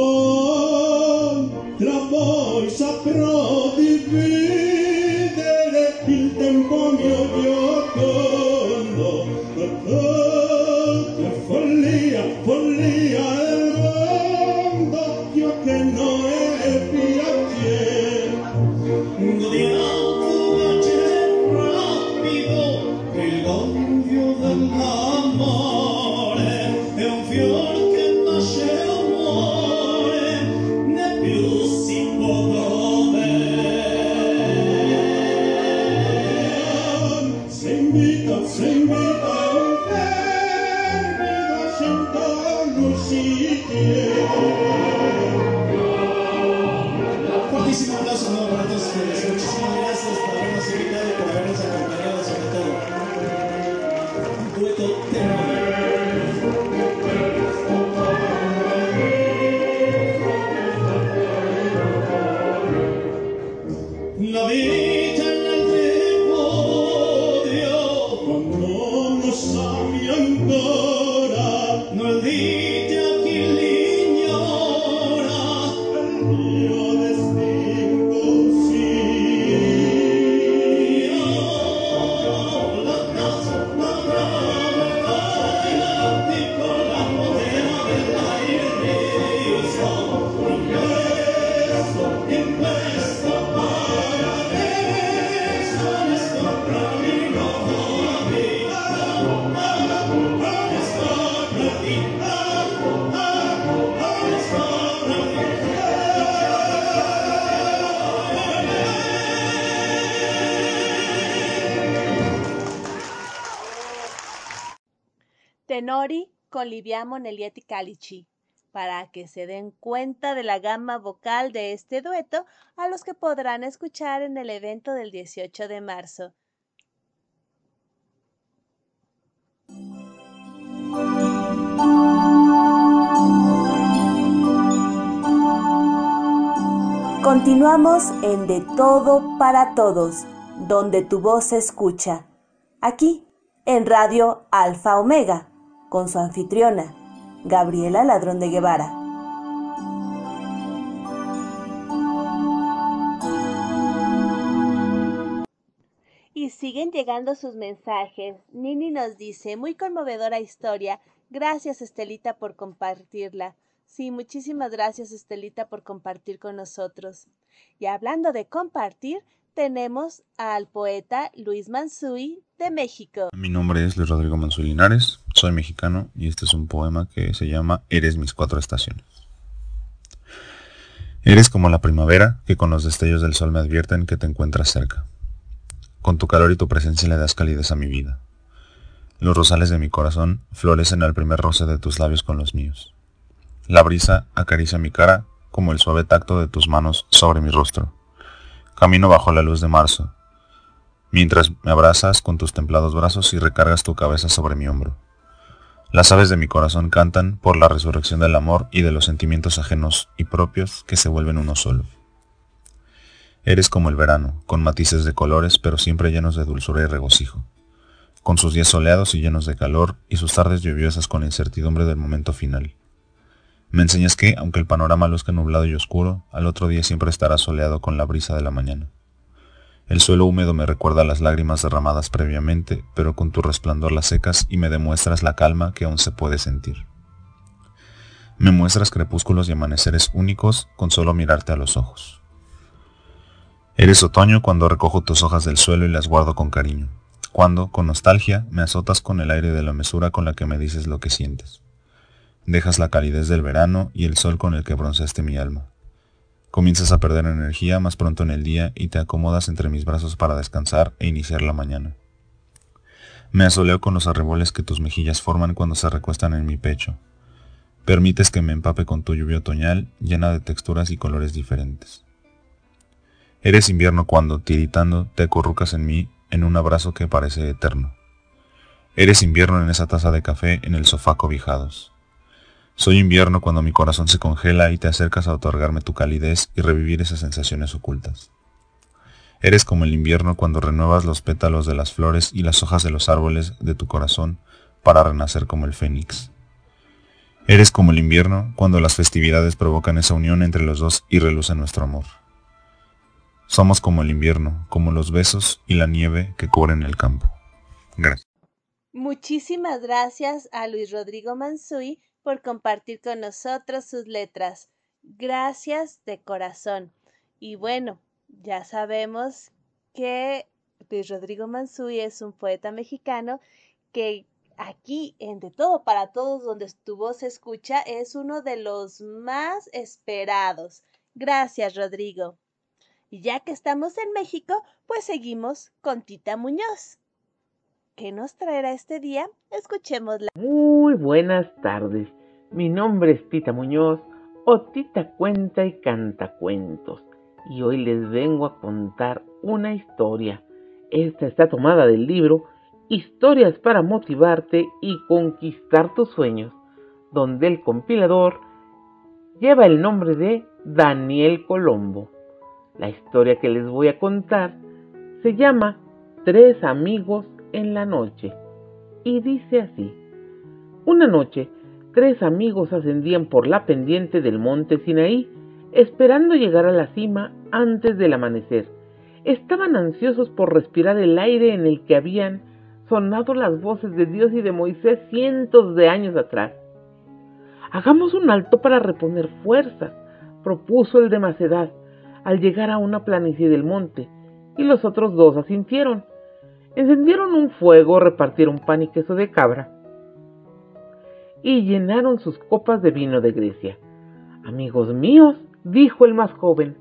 Con Liviamo Nelietti Calici, para que se den cuenta de la gama vocal de este dueto a los que podrán escuchar en el evento del 18 de marzo. Continuamos en De Todo para Todos, donde tu voz se escucha. Aquí, en Radio Alfa Omega, con su anfitriona, Gabriela Ladrón de Guevara. Y siguen llegando sus mensajes. Nini nos dice, muy conmovedora historia. Gracias Estelita por compartirla. Sí, muchísimas gracias Estelita por compartir con nosotros. Y hablando de compartir, tenemos al poeta Luis Mansui de México. Mi nombre es Luis Rodrigo Mansui Linares, soy mexicano y este es un poema que se llama Eres mis cuatro estaciones. Eres como la primavera que con los destellos del sol me advierten que te encuentras cerca. Con tu calor y tu presencia le das calidez a mi vida. Los rosales de mi corazón florecen al primer roce de tus labios con los míos. La brisa acaricia mi cara como el suave tacto de tus manos sobre mi rostro. Camino bajo la luz de marzo, mientras me abrazas con tus templados brazos y recargas tu cabeza sobre mi hombro. Las aves de mi corazón cantan por la resurrección del amor y de los sentimientos ajenos y propios que se vuelven uno solo. Eres como el verano, con matices de colores, pero siempre llenos de dulzura y regocijo, con sus días soleados y llenos de calor y sus tardes lluviosas con la incertidumbre del momento final. Me enseñas que, aunque el panorama luzca nublado y oscuro, al otro día siempre estará soleado con la brisa de la mañana. El suelo húmedo me recuerda las lágrimas derramadas previamente, pero con tu resplandor las secas y me demuestras la calma que aún se puede sentir. Me muestras crepúsculos y amaneceres únicos con solo mirarte a los ojos. Eres otoño cuando recojo tus hojas del suelo y las guardo con cariño, cuando, con nostalgia, me azotas con el aire de la mesura con la que me dices lo que sientes. Dejas la calidez del verano y el sol con el que bronceaste mi alma. Comienzas a perder energía más pronto en el día y te acomodas entre mis brazos para descansar e iniciar la mañana. Me asoleo con los arreboles que tus mejillas forman cuando se recuestan en mi pecho. Permites que me empape con tu lluvia otoñal llena de texturas y colores diferentes. Eres invierno cuando, tiritando, te acurrucas en mí en un abrazo que parece eterno. Eres invierno en esa taza de café en el sofá cobijados. Soy invierno cuando mi corazón se congela y te acercas a otorgarme tu calidez y revivir esas sensaciones ocultas. Eres como el invierno cuando renuevas los pétalos de las flores y las hojas de los árboles de tu corazón para renacer como el fénix. Eres como el invierno cuando las festividades provocan esa unión entre los dos y reluce nuestro amor. Somos como el invierno, como los besos y la nieve que cubren el campo. Gracias. Muchísimas gracias a Luis Rodrigo Mansui por compartir con nosotros sus letras. Gracias de corazón. Y bueno, ya sabemos que Luis Rodrigo Mansui es un poeta mexicano que aquí en De Todo para Todos, donde tu voz se escucha, es uno de los más esperados. Gracias, Rodrigo. Y ya que estamos en México, pues seguimos con Tita Muñoz. ¿Qué nos traerá este día? Escuchémosla. Muy buenas tardes. Mi nombre es Tita Muñoz, o Tita Cuenta y Canta Cuentos, y hoy les vengo a contar una historia. Esta está tomada del libro Historias para motivarte y conquistar tus sueños, donde el compilador lleva el nombre de Daniel Colombo. La historia que les voy a contar se llama Tres amigos en la noche y dice así. Una noche, tres amigos ascendían por la pendiente del monte Sinaí, esperando llegar a la cima antes del amanecer. Estaban ansiosos por respirar el aire en el que habían sonado las voces de Dios y de Moisés cientos de años atrás. Hagamos un alto para reponer fuerzas, propuso el de Macedad, al llegar a una planicie del monte, y los otros dos asintieron. Encendieron un fuego, repartieron pan y queso de cabra, y llenaron sus copas de vino de Grecia. Amigos míos, dijo el más joven,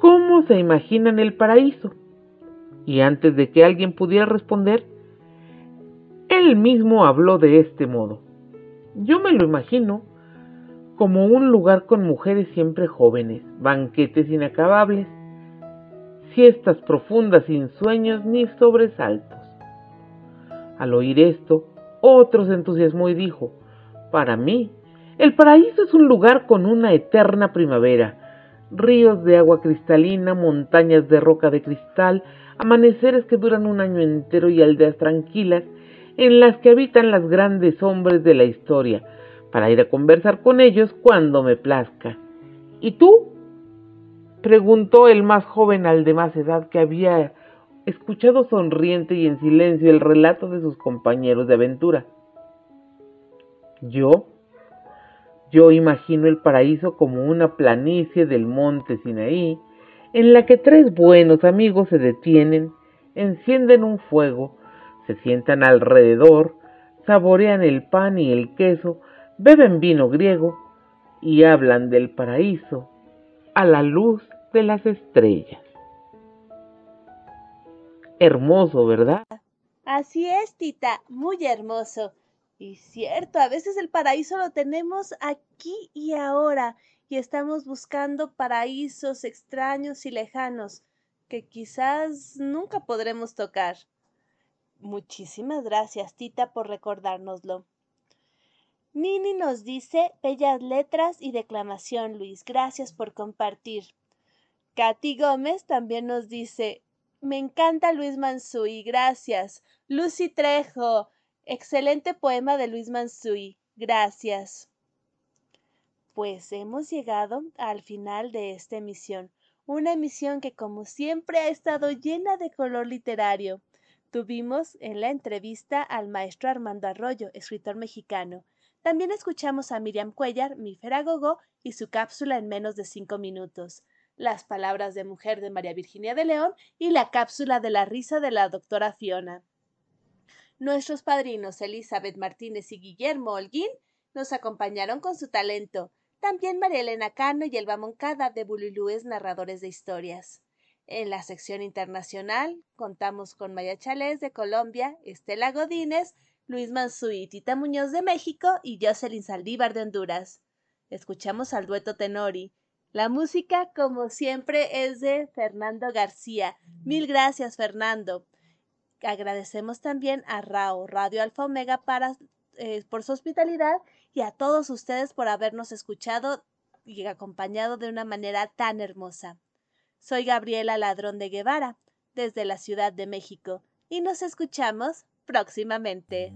¿cómo se imaginan el paraíso? Y antes de que alguien pudiera responder, él mismo habló de este modo. Yo me lo imagino como un lugar con mujeres siempre jóvenes, banquetes inacabables, siestas profundas sin sueños ni sobresaltos. Al oír esto, otro se entusiasmó y dijo, para mí, el paraíso es un lugar con una eterna primavera, ríos de agua cristalina, montañas de roca de cristal, amaneceres que duran un año entero y aldeas tranquilas en las que habitan las grandes hombres de la historia, para ir a conversar con ellos cuando me plazca. ¿Y tú? Preguntó el más joven al de más edad que había escuchado sonriente y en silencio el relato de sus compañeros de aventura. Yo, yo imagino el paraíso como una planicie del monte Sinaí, en la que tres buenos amigos se detienen, encienden un fuego, se sientan alrededor, saborean el pan y el queso, beben vino griego y hablan del paraíso a la luz de las estrellas. Hermoso, ¿verdad? Así es, tita, muy hermoso. Y cierto, a veces el paraíso lo tenemos aquí y ahora, y estamos buscando paraísos extraños y lejanos que quizás nunca podremos tocar. Muchísimas gracias, tita, por recordárnoslo. Nini nos dice bellas letras y declamación, Luis. Gracias por compartir. Katy Gómez también nos dice me encanta Luis Mansui, gracias. Lucy Trejo, excelente poema de Luis Mansui, gracias. Pues hemos llegado al final de esta emisión, una emisión que como siempre ha estado llena de color literario. Tuvimos en la entrevista al maestro Armando Arroyo, escritor mexicano. También escuchamos a Miriam Cuellar, mi feragogo, y su cápsula en menos de cinco minutos las palabras de mujer de María Virginia de León y la cápsula de la risa de la doctora Fiona. Nuestros padrinos Elizabeth Martínez y Guillermo Holguín nos acompañaron con su talento. También María Elena Cano y Elba Moncada de Bulilúes Narradores de Historias. En la sección internacional contamos con Maya Chalés de Colombia, Estela Godínez, Luis Mansui, Tita Muñoz de México y Jocelyn Saldívar de Honduras. Escuchamos al dueto Tenori, la música, como siempre, es de Fernando García. Mil gracias, Fernando. Agradecemos también a RAO, Radio Alfa Omega, eh, por su hospitalidad y a todos ustedes por habernos escuchado y acompañado de una manera tan hermosa. Soy Gabriela Ladrón de Guevara, desde la Ciudad de México, y nos escuchamos próximamente.